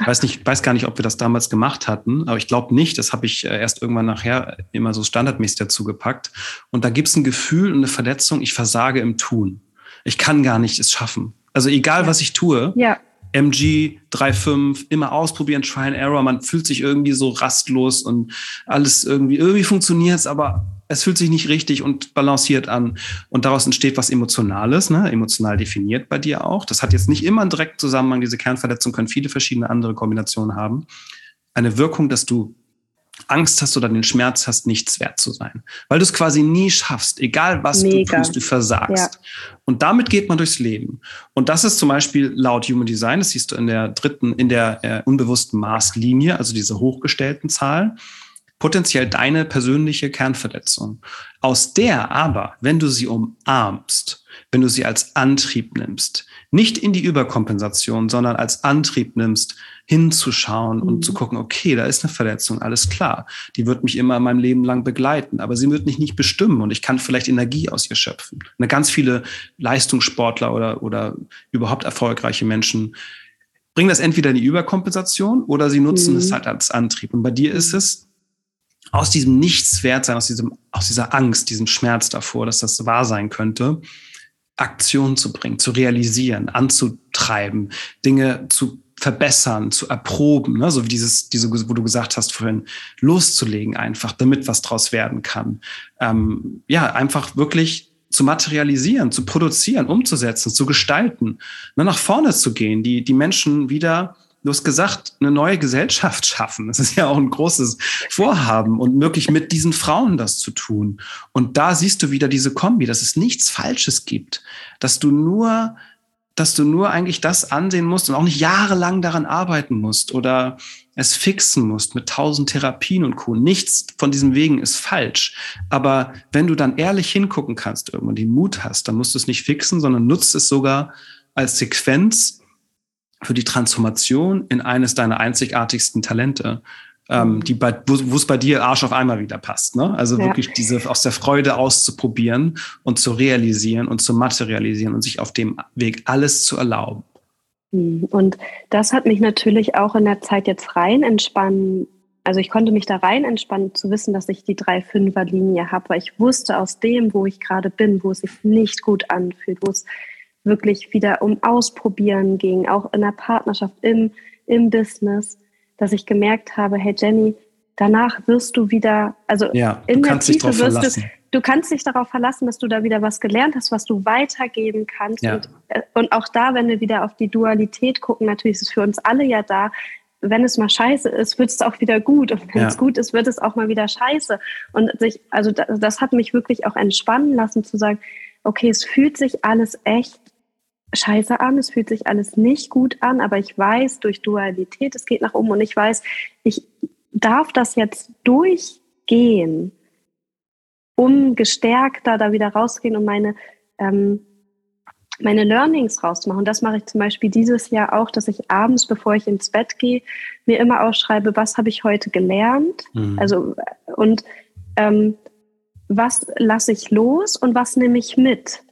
Ich weiß, nicht, weiß gar nicht, ob wir das damals gemacht hatten, aber ich glaube nicht. Das habe ich äh, erst irgendwann nachher immer so standardmäßig dazu gepackt. Und da gibt es ein Gefühl und eine Verletzung, ich versage im Tun. Ich kann gar nicht es schaffen. Also egal, ja. was ich tue, ja. MG 3.5, immer ausprobieren, Try and Error. Man fühlt sich irgendwie so rastlos und alles irgendwie, irgendwie funktioniert es, aber es fühlt sich nicht richtig und balanciert an. Und daraus entsteht was Emotionales, ne? emotional definiert bei dir auch. Das hat jetzt nicht immer einen direkten Zusammenhang. Diese Kernverletzungen können viele verschiedene andere Kombinationen haben. Eine Wirkung, dass du Angst hast oder den Schmerz hast, nichts wert zu sein. Weil du es quasi nie schaffst, egal was Mega. du tust, du versagst. Ja. Und damit geht man durchs Leben. Und das ist zum Beispiel laut Human Design, das siehst du in der dritten, in der äh, unbewussten Maßlinie, also diese hochgestellten Zahl, potenziell deine persönliche Kernverletzung. Aus der aber, wenn du sie umarmst, wenn du sie als Antrieb nimmst, nicht in die Überkompensation, sondern als Antrieb nimmst, hinzuschauen mhm. und zu gucken, okay, da ist eine Verletzung, alles klar. Die wird mich immer mein Leben lang begleiten, aber sie wird mich nicht bestimmen und ich kann vielleicht Energie aus ihr schöpfen. Und ganz viele Leistungssportler oder, oder überhaupt erfolgreiche Menschen bringen das entweder in die Überkompensation oder sie nutzen mhm. es halt als Antrieb. Und bei dir ist es, aus diesem Nichtswertsein, aus diesem, aus dieser Angst, diesem Schmerz davor, dass das wahr sein könnte, Aktion zu bringen, zu realisieren, anzutreiben, Dinge zu verbessern, zu erproben, ne? so wie dieses, diese, wo du gesagt hast vorhin, loszulegen einfach, damit was draus werden kann. Ähm, ja, einfach wirklich zu materialisieren, zu produzieren, umzusetzen, zu gestalten, ne, nach vorne zu gehen, die, die Menschen wieder du hast gesagt, eine neue Gesellschaft schaffen. Das ist ja auch ein großes Vorhaben und möglich mit diesen Frauen das zu tun. Und da siehst du wieder diese Kombi, dass es nichts Falsches gibt, dass du nur, dass du nur eigentlich das ansehen musst und auch nicht jahrelang daran arbeiten musst oder es fixen musst mit tausend Therapien und Co. Nichts von diesen Wegen ist falsch. Aber wenn du dann ehrlich hingucken kannst irgendwann den Mut hast, dann musst du es nicht fixen, sondern nutzt es sogar als Sequenz für die Transformation in eines deiner einzigartigsten Talente, ähm, mhm. die bei, wo es bei dir Arsch auf einmal wieder passt. Ne? Also ja. wirklich diese aus der Freude auszuprobieren und zu realisieren und zu materialisieren und sich auf dem Weg alles zu erlauben. Mhm. Und das hat mich natürlich auch in der Zeit jetzt rein entspannen. Also ich konnte mich da rein entspannen, zu wissen, dass ich die drei Fünfer Linie habe, weil ich wusste aus dem, wo ich gerade bin, wo es sich nicht gut anfühlt, wo es wirklich wieder um Ausprobieren ging, auch in der Partnerschaft, im, im Business, dass ich gemerkt habe, hey Jenny, danach wirst du wieder, also ja, in der Tiefe wirst du, du kannst dich darauf verlassen, dass du da wieder was gelernt hast, was du weitergeben kannst. Ja. Und, äh, und auch da, wenn wir wieder auf die Dualität gucken, natürlich ist es für uns alle ja da, wenn es mal scheiße ist, wird es auch wieder gut. Und wenn ja. es gut ist, wird es auch mal wieder scheiße. Und sich, also das, das hat mich wirklich auch entspannen lassen, zu sagen, okay, es fühlt sich alles echt scheiße an, es fühlt sich alles nicht gut an, aber ich weiß durch Dualität, es geht nach oben und ich weiß, ich darf das jetzt durchgehen, um gestärkter da wieder rausgehen und meine, ähm, meine Learnings rauszumachen. Und das mache ich zum Beispiel dieses Jahr auch, dass ich abends, bevor ich ins Bett gehe, mir immer ausschreibe, was habe ich heute gelernt? Mhm. Also, und ähm, was lasse ich los und was nehme ich mit?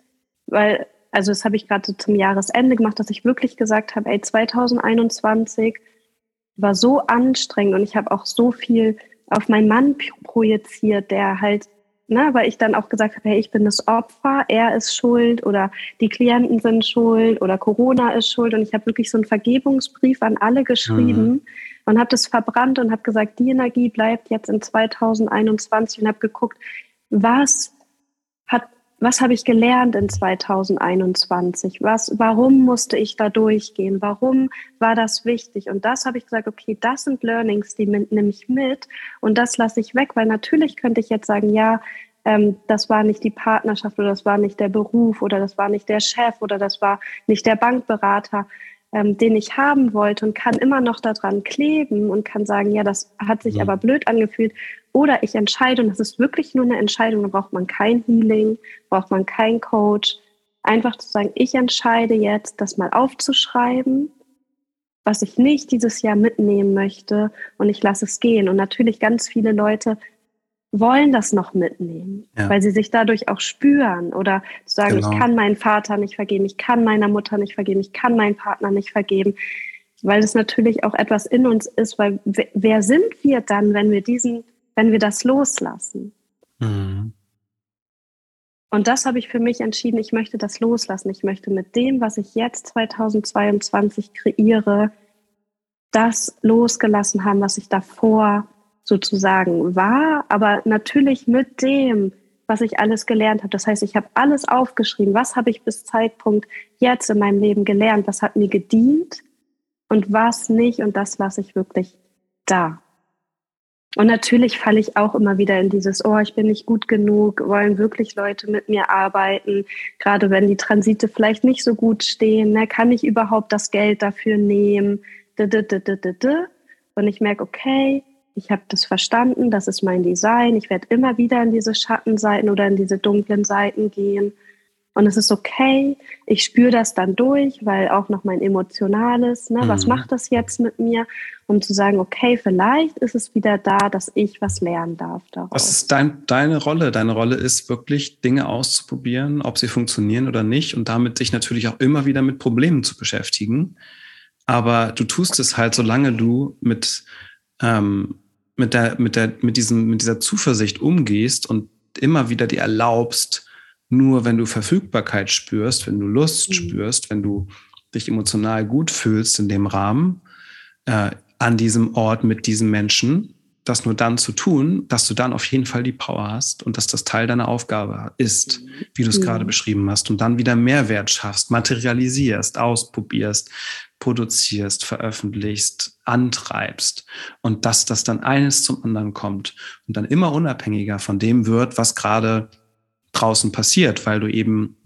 Weil also das habe ich gerade zum Jahresende gemacht, dass ich wirklich gesagt habe, ey, 2021 war so anstrengend und ich habe auch so viel auf meinen Mann projiziert, der halt, ne, weil ich dann auch gesagt habe, hey, ich bin das Opfer, er ist schuld oder die Klienten sind schuld oder Corona ist schuld und ich habe wirklich so einen Vergebungsbrief an alle geschrieben mhm. und habe das verbrannt und habe gesagt, die Energie bleibt jetzt in 2021 und habe geguckt, was was habe ich gelernt in 2021? Was, warum musste ich da durchgehen? Warum war das wichtig? Und das habe ich gesagt, okay, das sind Learnings, die nehme ich mit und das lasse ich weg, weil natürlich könnte ich jetzt sagen, ja, ähm, das war nicht die Partnerschaft oder das war nicht der Beruf oder das war nicht der Chef oder das war nicht der Bankberater ähm, den ich haben wollte und kann immer noch daran kleben und kann sagen, ja, das hat sich. Mhm. aber blöd angefühlt. Oder ich entscheide, und das ist wirklich nur eine Entscheidung, da braucht man kein Healing, braucht man keinen Coach. Einfach zu sagen, ich entscheide jetzt, das mal aufzuschreiben, was ich nicht dieses Jahr mitnehmen möchte und ich lasse es gehen. Und natürlich ganz viele Leute wollen das noch mitnehmen, ja. weil sie sich dadurch auch spüren oder sagen, genau. ich kann meinen Vater nicht vergeben, ich kann meiner Mutter nicht vergeben, ich kann meinen Partner nicht vergeben, weil es natürlich auch etwas in uns ist, weil wer sind wir dann, wenn wir diesen, wenn wir das loslassen? Mhm. Und das habe ich für mich entschieden, ich möchte das loslassen. Ich möchte mit dem, was ich jetzt 2022 kreiere, das losgelassen haben, was ich davor sozusagen war, aber natürlich mit dem, was ich alles gelernt habe. Das heißt, ich habe alles aufgeschrieben. Was habe ich bis Zeitpunkt jetzt in meinem Leben gelernt? Was hat mir gedient und was nicht? Und das lasse ich wirklich da. Und natürlich falle ich auch immer wieder in dieses, oh, ich bin nicht gut genug, wollen wirklich Leute mit mir arbeiten, gerade wenn die Transite vielleicht nicht so gut stehen, ne? kann ich überhaupt das Geld dafür nehmen? Und ich merke, okay, ich habe das verstanden, das ist mein Design, ich werde immer wieder in diese Schattenseiten oder in diese dunklen Seiten gehen. Und es ist okay, ich spüre das dann durch, weil auch noch mein Emotionales, ne, mhm. was macht das jetzt mit mir, um zu sagen, okay, vielleicht ist es wieder da, dass ich was lernen darf. Daraus. Was ist dein, deine Rolle? Deine Rolle ist wirklich, Dinge auszuprobieren, ob sie funktionieren oder nicht und damit sich natürlich auch immer wieder mit Problemen zu beschäftigen. Aber du tust es halt, solange du mit ähm, mit der, mit der, mit diesem, mit dieser Zuversicht umgehst und immer wieder dir erlaubst, nur wenn du Verfügbarkeit spürst, wenn du Lust mhm. spürst, wenn du dich emotional gut fühlst in dem Rahmen, äh, an diesem Ort mit diesen Menschen, das nur dann zu tun, dass du dann auf jeden Fall die Power hast und dass das Teil deiner Aufgabe ist, wie du es mhm. gerade beschrieben hast, und dann wieder Mehrwert schaffst, materialisierst, ausprobierst, produzierst, veröffentlichst, antreibst und dass das dann eines zum anderen kommt und dann immer unabhängiger von dem wird, was gerade draußen passiert, weil du eben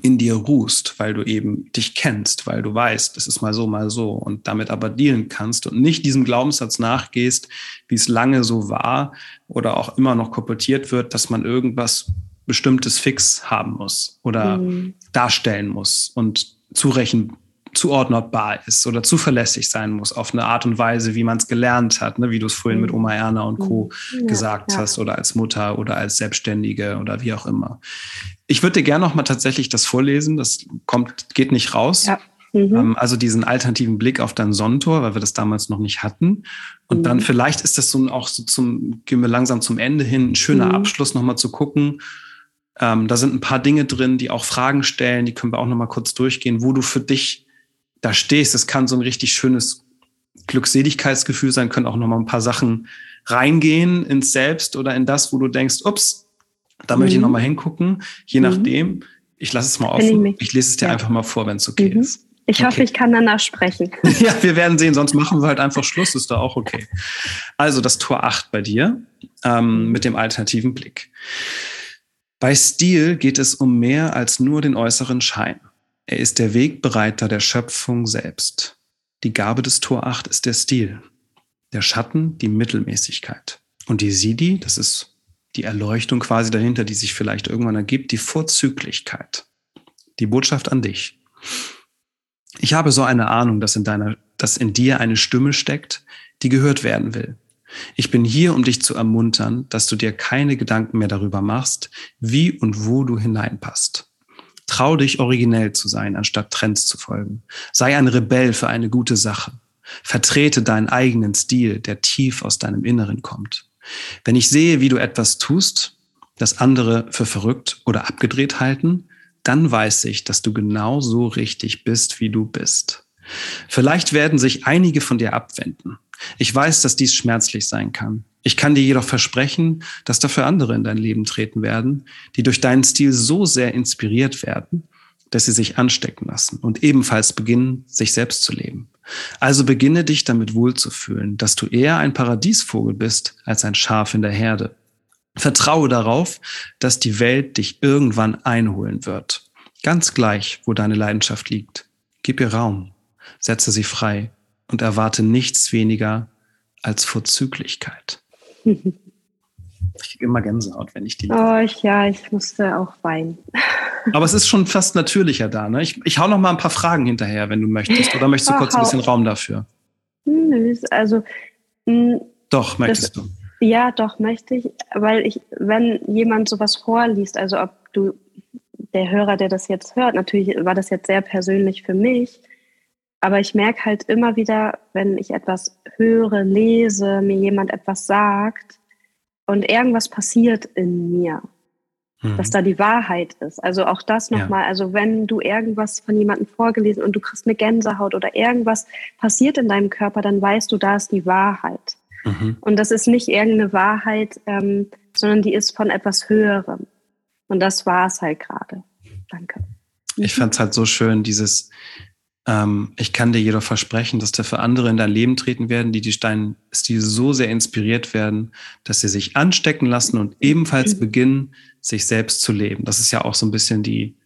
in dir ruhst, weil du eben dich kennst, weil du weißt, es ist mal so, mal so und damit aber dealen kannst und nicht diesem Glaubenssatz nachgehst, wie es lange so war oder auch immer noch kolportiert wird, dass man irgendwas bestimmtes fix haben muss oder mhm. darstellen muss und zurechen zuordnbar ist oder zuverlässig sein muss auf eine Art und Weise, wie man es gelernt hat, ne? wie du es vorhin mit. Oma Erna und Co. Mhm. Ja, gesagt ja. hast oder als Mutter oder als Selbstständige oder wie auch immer. Ich würde dir gerne noch mal tatsächlich das vorlesen. Das kommt, geht nicht raus. Ja. Mhm. Ähm, also diesen alternativen Blick auf dein Sonnentor, weil wir das damals noch nicht hatten. Und mhm. dann vielleicht ist das so auch so zum, gehen wir langsam zum Ende hin, ein schöner mhm. Abschluss noch mal zu gucken. Ähm, da sind ein paar Dinge drin, die auch Fragen stellen, die können wir auch noch mal kurz durchgehen, wo du für dich da stehst. Es kann so ein richtig schönes Glückseligkeitsgefühl sein, können auch noch mal ein paar Sachen reingehen ins Selbst oder in das, wo du denkst, ups, da mhm. möchte ich mhm. noch mal hingucken. Je mhm. nachdem, ich lasse es mal offen. Ich, ich, lese es dir ja. einfach mal vor, wenn es okay mhm. ist. Ich okay. hoffe, ich kann danach sprechen. <laughs> ja, wir werden sehen, sonst machen wir halt einfach Schluss, ist da auch okay. Also das Tor 8 bei dir ähm, mit dem alternativen Blick. Bei Stil geht es um mehr als nur den äußeren Schein. Er ist der Wegbereiter der Schöpfung selbst. Die Gabe des Tor 8 ist der Stil. Der Schatten, die Mittelmäßigkeit. Und die Sidi, das ist die Erleuchtung quasi dahinter, die sich vielleicht irgendwann ergibt, die Vorzüglichkeit. Die Botschaft an dich. Ich habe so eine Ahnung, dass in deiner, dass in dir eine Stimme steckt, die gehört werden will. Ich bin hier, um dich zu ermuntern, dass du dir keine Gedanken mehr darüber machst, wie und wo du hineinpasst. Trau dich, originell zu sein, anstatt Trends zu folgen. Sei ein Rebell für eine gute Sache. Vertrete deinen eigenen Stil, der tief aus deinem Inneren kommt. Wenn ich sehe, wie du etwas tust, das andere für verrückt oder abgedreht halten, dann weiß ich, dass du genau so richtig bist, wie du bist. Vielleicht werden sich einige von dir abwenden. Ich weiß, dass dies schmerzlich sein kann. Ich kann dir jedoch versprechen, dass dafür andere in dein Leben treten werden, die durch deinen Stil so sehr inspiriert werden, dass sie sich anstecken lassen und ebenfalls beginnen, sich selbst zu leben. Also beginne dich damit wohlzufühlen, dass du eher ein Paradiesvogel bist als ein Schaf in der Herde. Vertraue darauf, dass die Welt dich irgendwann einholen wird. Ganz gleich, wo deine Leidenschaft liegt. Gib ihr Raum, setze sie frei und erwarte nichts weniger als Vorzüglichkeit. Ich kriege immer Gänsehaut, wenn ich die. Oh, ich, ja, ich musste auch weinen. <laughs> Aber es ist schon fast natürlicher da. Ne? Ich, ich hau noch mal ein paar Fragen hinterher, wenn du möchtest. Oder möchtest du kurz ein bisschen Raum dafür? Nö, also. Mh, doch, möchtest das, du. Ja, doch, möchte ich. Weil ich, wenn jemand sowas vorliest, also ob du, der Hörer, der das jetzt hört, natürlich war das jetzt sehr persönlich für mich, aber ich merke halt immer wieder, wenn ich etwas höre, lese, mir jemand etwas sagt und irgendwas passiert in mir, mhm. dass da die Wahrheit ist. Also auch das nochmal, ja. also wenn du irgendwas von jemandem vorgelesen und du kriegst eine Gänsehaut oder irgendwas passiert in deinem Körper, dann weißt du, da ist die Wahrheit. Mhm. Und das ist nicht irgendeine Wahrheit, ähm, sondern die ist von etwas Höherem. Und das war es halt gerade. Danke. Ich fand es halt so schön, dieses, ähm, ich kann dir jedoch versprechen, dass da für andere in dein Leben treten werden, die deinen Stil so sehr inspiriert werden, dass sie sich anstecken lassen und ebenfalls mhm. beginnen, sich selbst zu leben. Das ist ja auch so ein bisschen die,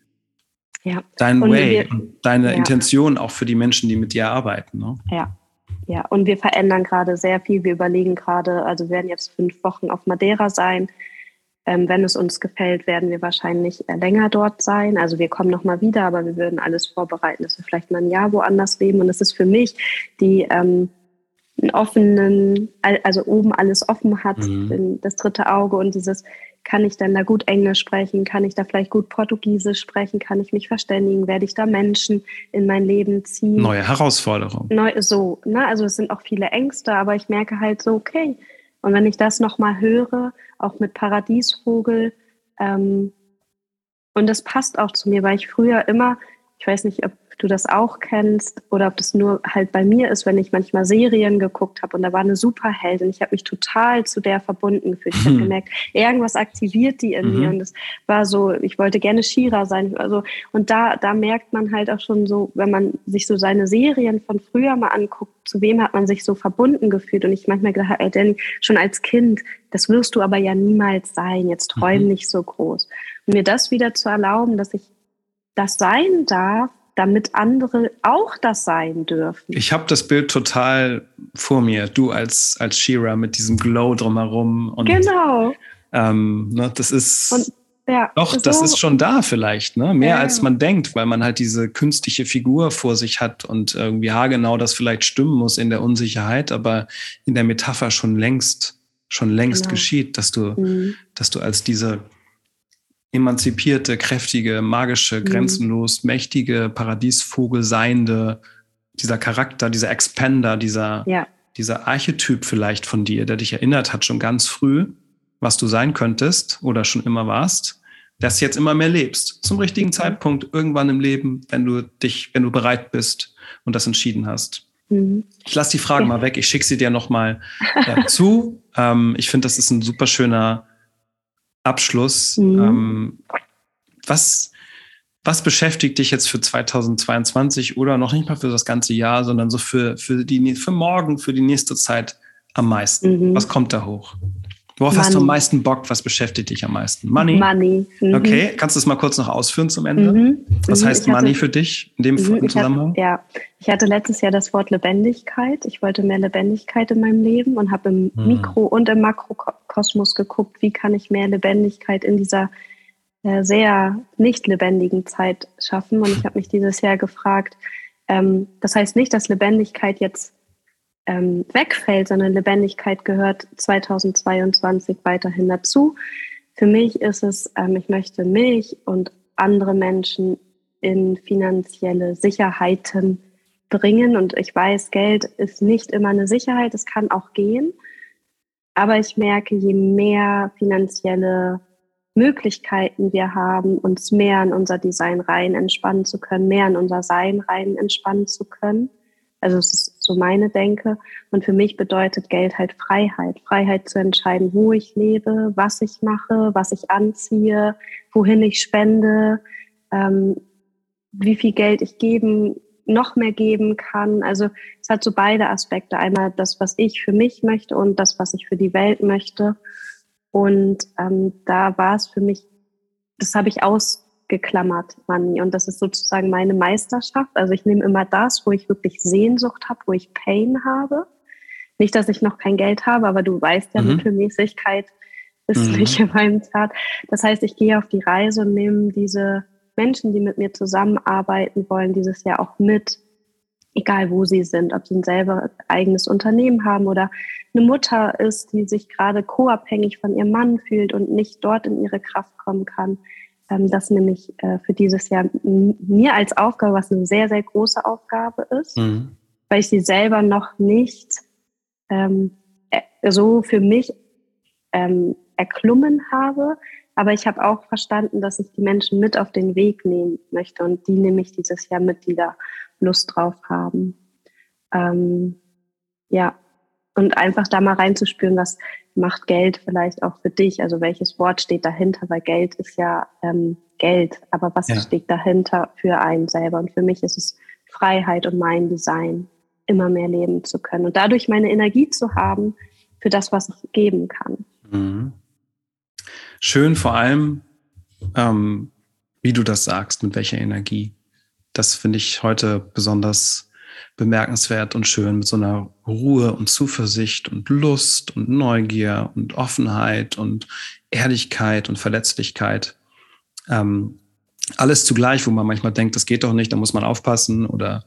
ja. dein und Way wir, und deine ja. Intention auch für die Menschen, die mit dir arbeiten. Ne? Ja. Ja, und wir verändern gerade sehr viel. Wir überlegen gerade, also wir werden jetzt fünf Wochen auf Madeira sein. Ähm, wenn es uns gefällt, werden wir wahrscheinlich länger dort sein. Also wir kommen nochmal wieder, aber wir würden alles vorbereiten, dass wir vielleicht mal ein Jahr woanders leben. Und es ist für mich die ähm, einen offenen, also oben alles offen hat, mhm. das dritte Auge und dieses, kann ich dann da gut Englisch sprechen, kann ich da vielleicht gut Portugiesisch sprechen, kann ich mich verständigen, werde ich da Menschen in mein Leben ziehen. Neue Herausforderungen. Neu, so, ne? Also es sind auch viele Ängste, aber ich merke halt so, okay, und wenn ich das nochmal höre, auch mit Paradiesvogel, ähm, und das passt auch zu mir, weil ich früher immer, ich weiß nicht, ob du das auch kennst oder ob das nur halt bei mir ist, wenn ich manchmal Serien geguckt habe und da war eine Superheldin. Ich habe mich total zu der verbunden gefühlt. Ich habe gemerkt, irgendwas aktiviert die in mhm. mir und es war so, ich wollte gerne Shira sein. Also, und da, da merkt man halt auch schon so, wenn man sich so seine Serien von früher mal anguckt, zu wem hat man sich so verbunden gefühlt? Und ich manchmal gedacht, ey Danny, schon als Kind, das wirst du aber ja niemals sein. Jetzt träum mhm. nicht so groß. Und mir das wieder zu erlauben, dass ich das sein darf, damit andere auch das sein dürfen. Ich habe das Bild total vor mir, du als, als Shira mit diesem Glow drumherum. Und, genau. Ähm, ne, das ist. Und, ja, doch, so. das ist schon da vielleicht, ne? Mehr ja, als man denkt, weil man halt diese künstliche Figur vor sich hat und irgendwie haargenau das vielleicht stimmen muss in der Unsicherheit, aber in der Metapher schon längst, schon längst genau. geschieht, dass du, mhm. dass du als diese emanzipierte, kräftige, magische, mhm. grenzenlos mächtige, Paradiesvogel seiende, dieser Charakter, dieser Expander, dieser, ja. dieser Archetyp vielleicht von dir, der dich erinnert hat schon ganz früh, was du sein könntest oder schon immer warst, dass du jetzt immer mehr lebst. Zum richtigen mhm. Zeitpunkt, irgendwann im Leben, wenn du dich, wenn du bereit bist und das entschieden hast. Mhm. Ich lasse die Fragen ja. mal weg, ich schicke sie dir nochmal äh, <laughs> zu. Ähm, ich finde, das ist ein super schöner Abschluss. Mhm. Ähm, was, was beschäftigt dich jetzt für 2022 oder noch nicht mal für das ganze Jahr, sondern so für, für, die, für morgen, für die nächste Zeit am meisten? Mhm. Was kommt da hoch? Worauf Money. hast du am meisten Bock? Was beschäftigt dich am meisten? Money? Money. Mhm. Okay, kannst du es mal kurz noch ausführen zum Ende? Mhm. Was mhm. heißt hatte, Money für dich in dem mhm. Zusammenhang? Hatte, ja, ich hatte letztes Jahr das Wort Lebendigkeit. Ich wollte mehr Lebendigkeit in meinem Leben und habe im mhm. Mikro- und im Makrokosmos geguckt, wie kann ich mehr Lebendigkeit in dieser äh, sehr nicht lebendigen Zeit schaffen. Und ich habe mich dieses Jahr gefragt, ähm, das heißt nicht, dass Lebendigkeit jetzt ähm, wegfällt, sondern Lebendigkeit gehört 2022 weiterhin dazu. Für mich ist es, ähm, ich möchte mich und andere Menschen in finanzielle Sicherheiten bringen. Und ich weiß, Geld ist nicht immer eine Sicherheit, es kann auch gehen. Aber ich merke, je mehr finanzielle Möglichkeiten wir haben, uns mehr in unser Design rein entspannen zu können, mehr in unser Sein rein entspannen zu können, also es ist so meine Denke. Und für mich bedeutet Geld halt Freiheit. Freiheit zu entscheiden, wo ich lebe, was ich mache, was ich anziehe, wohin ich spende, ähm, wie viel Geld ich geben, noch mehr geben kann. Also es hat so beide Aspekte. Einmal das, was ich für mich möchte und das, was ich für die Welt möchte. Und ähm, da war es für mich, das habe ich aus geklammert, Money. Und das ist sozusagen meine Meisterschaft. Also ich nehme immer das, wo ich wirklich Sehnsucht habe, wo ich Pain habe. Nicht, dass ich noch kein Geld habe, aber du weißt ja, mhm. Mittelmäßigkeit ist mhm. nicht in meinem Tat. Das heißt, ich gehe auf die Reise und nehme diese Menschen, die mit mir zusammenarbeiten wollen, dieses Jahr auch mit, egal wo sie sind, ob sie ein selber eigenes Unternehmen haben oder eine Mutter ist, die sich gerade co-abhängig von ihrem Mann fühlt und nicht dort in ihre Kraft kommen kann ähm, das nämlich äh, für dieses Jahr mir als Aufgabe, was eine sehr, sehr große Aufgabe ist, mhm. weil ich sie selber noch nicht ähm, äh, so für mich ähm, erklommen habe. Aber ich habe auch verstanden, dass ich die Menschen mit auf den Weg nehmen möchte und die nehme ich dieses Jahr mit, die da Lust drauf haben. Ähm, ja, und einfach da mal reinzuspüren, was macht Geld vielleicht auch für dich? Also welches Wort steht dahinter? Weil Geld ist ja ähm, Geld, aber was ja. steht dahinter für einen selber? Und für mich ist es Freiheit und mein Design, immer mehr leben zu können und dadurch meine Energie zu haben für das, was ich geben kann. Mhm. Schön vor allem, ähm, wie du das sagst, mit welcher Energie. Das finde ich heute besonders bemerkenswert und schön mit so einer Ruhe und Zuversicht und Lust und Neugier und Offenheit und Ehrlichkeit und Verletzlichkeit. Ähm, alles zugleich, wo man manchmal denkt, das geht doch nicht, da muss man aufpassen oder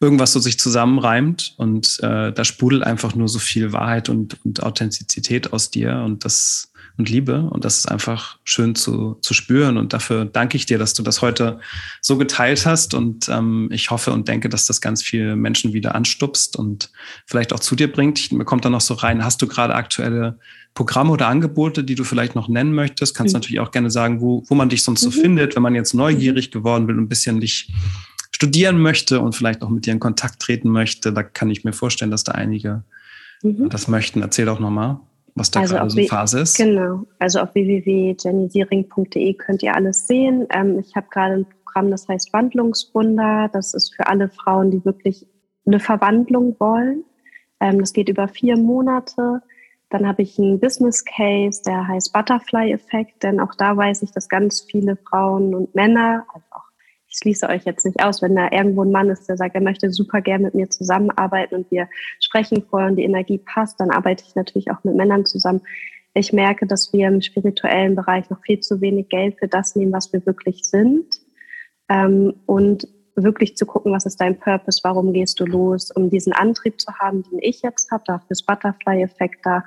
irgendwas so sich zusammenreimt und äh, da sprudelt einfach nur so viel Wahrheit und, und Authentizität aus dir und das und Liebe. Und das ist einfach schön zu, zu spüren. Und dafür danke ich dir, dass du das heute so geteilt hast. Und ähm, ich hoffe und denke, dass das ganz viele Menschen wieder anstupst und vielleicht auch zu dir bringt. Mir kommt da noch so rein, hast du gerade aktuelle Programme oder Angebote, die du vielleicht noch nennen möchtest? Kannst mhm. natürlich auch gerne sagen, wo, wo man dich sonst so mhm. findet, wenn man jetzt neugierig geworden will und ein bisschen dich studieren möchte und vielleicht auch mit dir in Kontakt treten möchte, da kann ich mir vorstellen, dass da einige mhm. das möchten. Erzähl doch nochmal, was da also gerade so Phase ist. Genau, also auf www.jennysering.de könnt ihr alles sehen. Ähm, ich habe gerade ein Programm, das heißt Wandlungswunder. Das ist für alle Frauen, die wirklich eine Verwandlung wollen. Ähm, das geht über vier Monate. Dann habe ich einen Business Case, der heißt Butterfly Effekt, denn auch da weiß ich, dass ganz viele Frauen und Männer, also ich schließe euch jetzt nicht aus, wenn da irgendwo ein Mann ist, der sagt, er möchte super gern mit mir zusammenarbeiten und wir sprechen vorher und die Energie passt, dann arbeite ich natürlich auch mit Männern zusammen. Ich merke, dass wir im spirituellen Bereich noch viel zu wenig Geld für das nehmen, was wir wirklich sind. Ähm, und wirklich zu gucken, was ist dein Purpose, warum gehst du los, um diesen Antrieb zu haben, den ich jetzt habe, dafür ist Butterfly-Effekt da.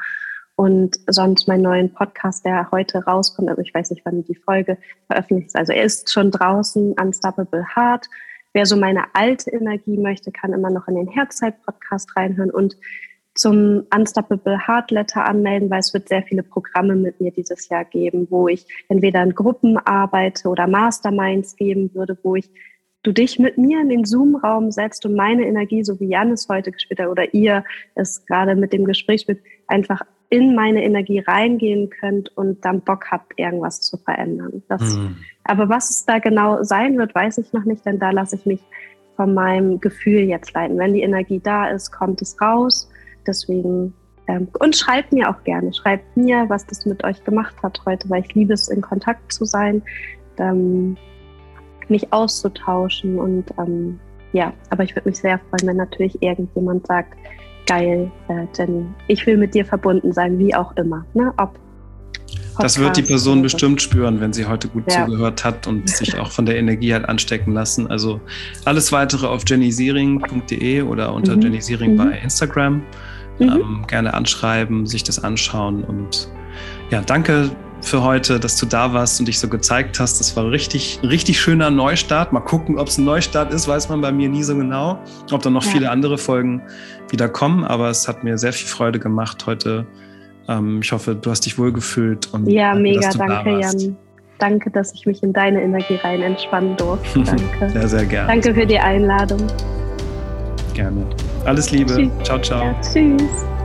Und sonst meinen neuen Podcast, der heute rauskommt, also ich weiß nicht, wann die Folge veröffentlicht ist, also er ist schon draußen, Unstoppable Heart. Wer so meine alte Energie möchte, kann immer noch in den Herzzeit-Podcast reinhören und zum Unstoppable Heart Letter anmelden, weil es wird sehr viele Programme mit mir dieses Jahr geben, wo ich entweder in Gruppen arbeite oder Masterminds geben würde, wo ich du dich mit mir in den Zoom-Raum setzt und meine Energie, so wie Jan es heute gespielt hat oder ihr es gerade mit dem Gespräch mit, einfach in meine Energie reingehen könnt und dann Bock habt, irgendwas zu verändern. Das, mhm. Aber was es da genau sein wird, weiß ich noch nicht, denn da lasse ich mich von meinem Gefühl jetzt leiten. Wenn die Energie da ist, kommt es raus. Deswegen ähm, und schreibt mir auch gerne. Schreibt mir, was das mit euch gemacht hat heute, weil ich liebe es, in Kontakt zu sein. Ähm, mich auszutauschen. Und ähm, ja, aber ich würde mich sehr freuen, wenn natürlich irgendjemand sagt, geil, äh, Jenny, ich will mit dir verbunden sein, wie auch immer. Ne? Ob das wird die Person bestimmt spüren, wenn sie heute gut ja. zugehört hat und <laughs> sich auch von der Energie hat anstecken lassen. Also alles weitere auf jennysiering.de oder unter mhm. jennysiering mhm. bei Instagram. Mhm. Ähm, gerne anschreiben, sich das anschauen und ja, danke für heute, dass du da warst und dich so gezeigt hast. Das war richtig, richtig schöner Neustart. Mal gucken, ob es ein Neustart ist, weiß man bei mir nie so genau. Ob dann noch ja. viele andere Folgen wieder kommen. Aber es hat mir sehr viel Freude gemacht heute. Ähm, ich hoffe, du hast dich wohlgefühlt. Und ja, mega, danke, Jan. Danke, dass ich mich in deine Energie rein entspannen durfte. <laughs> Danke. sehr, sehr gerne. Danke für die Einladung. Gerne. Alles Liebe. Tschüss. Ciao, ciao. Ja, tschüss.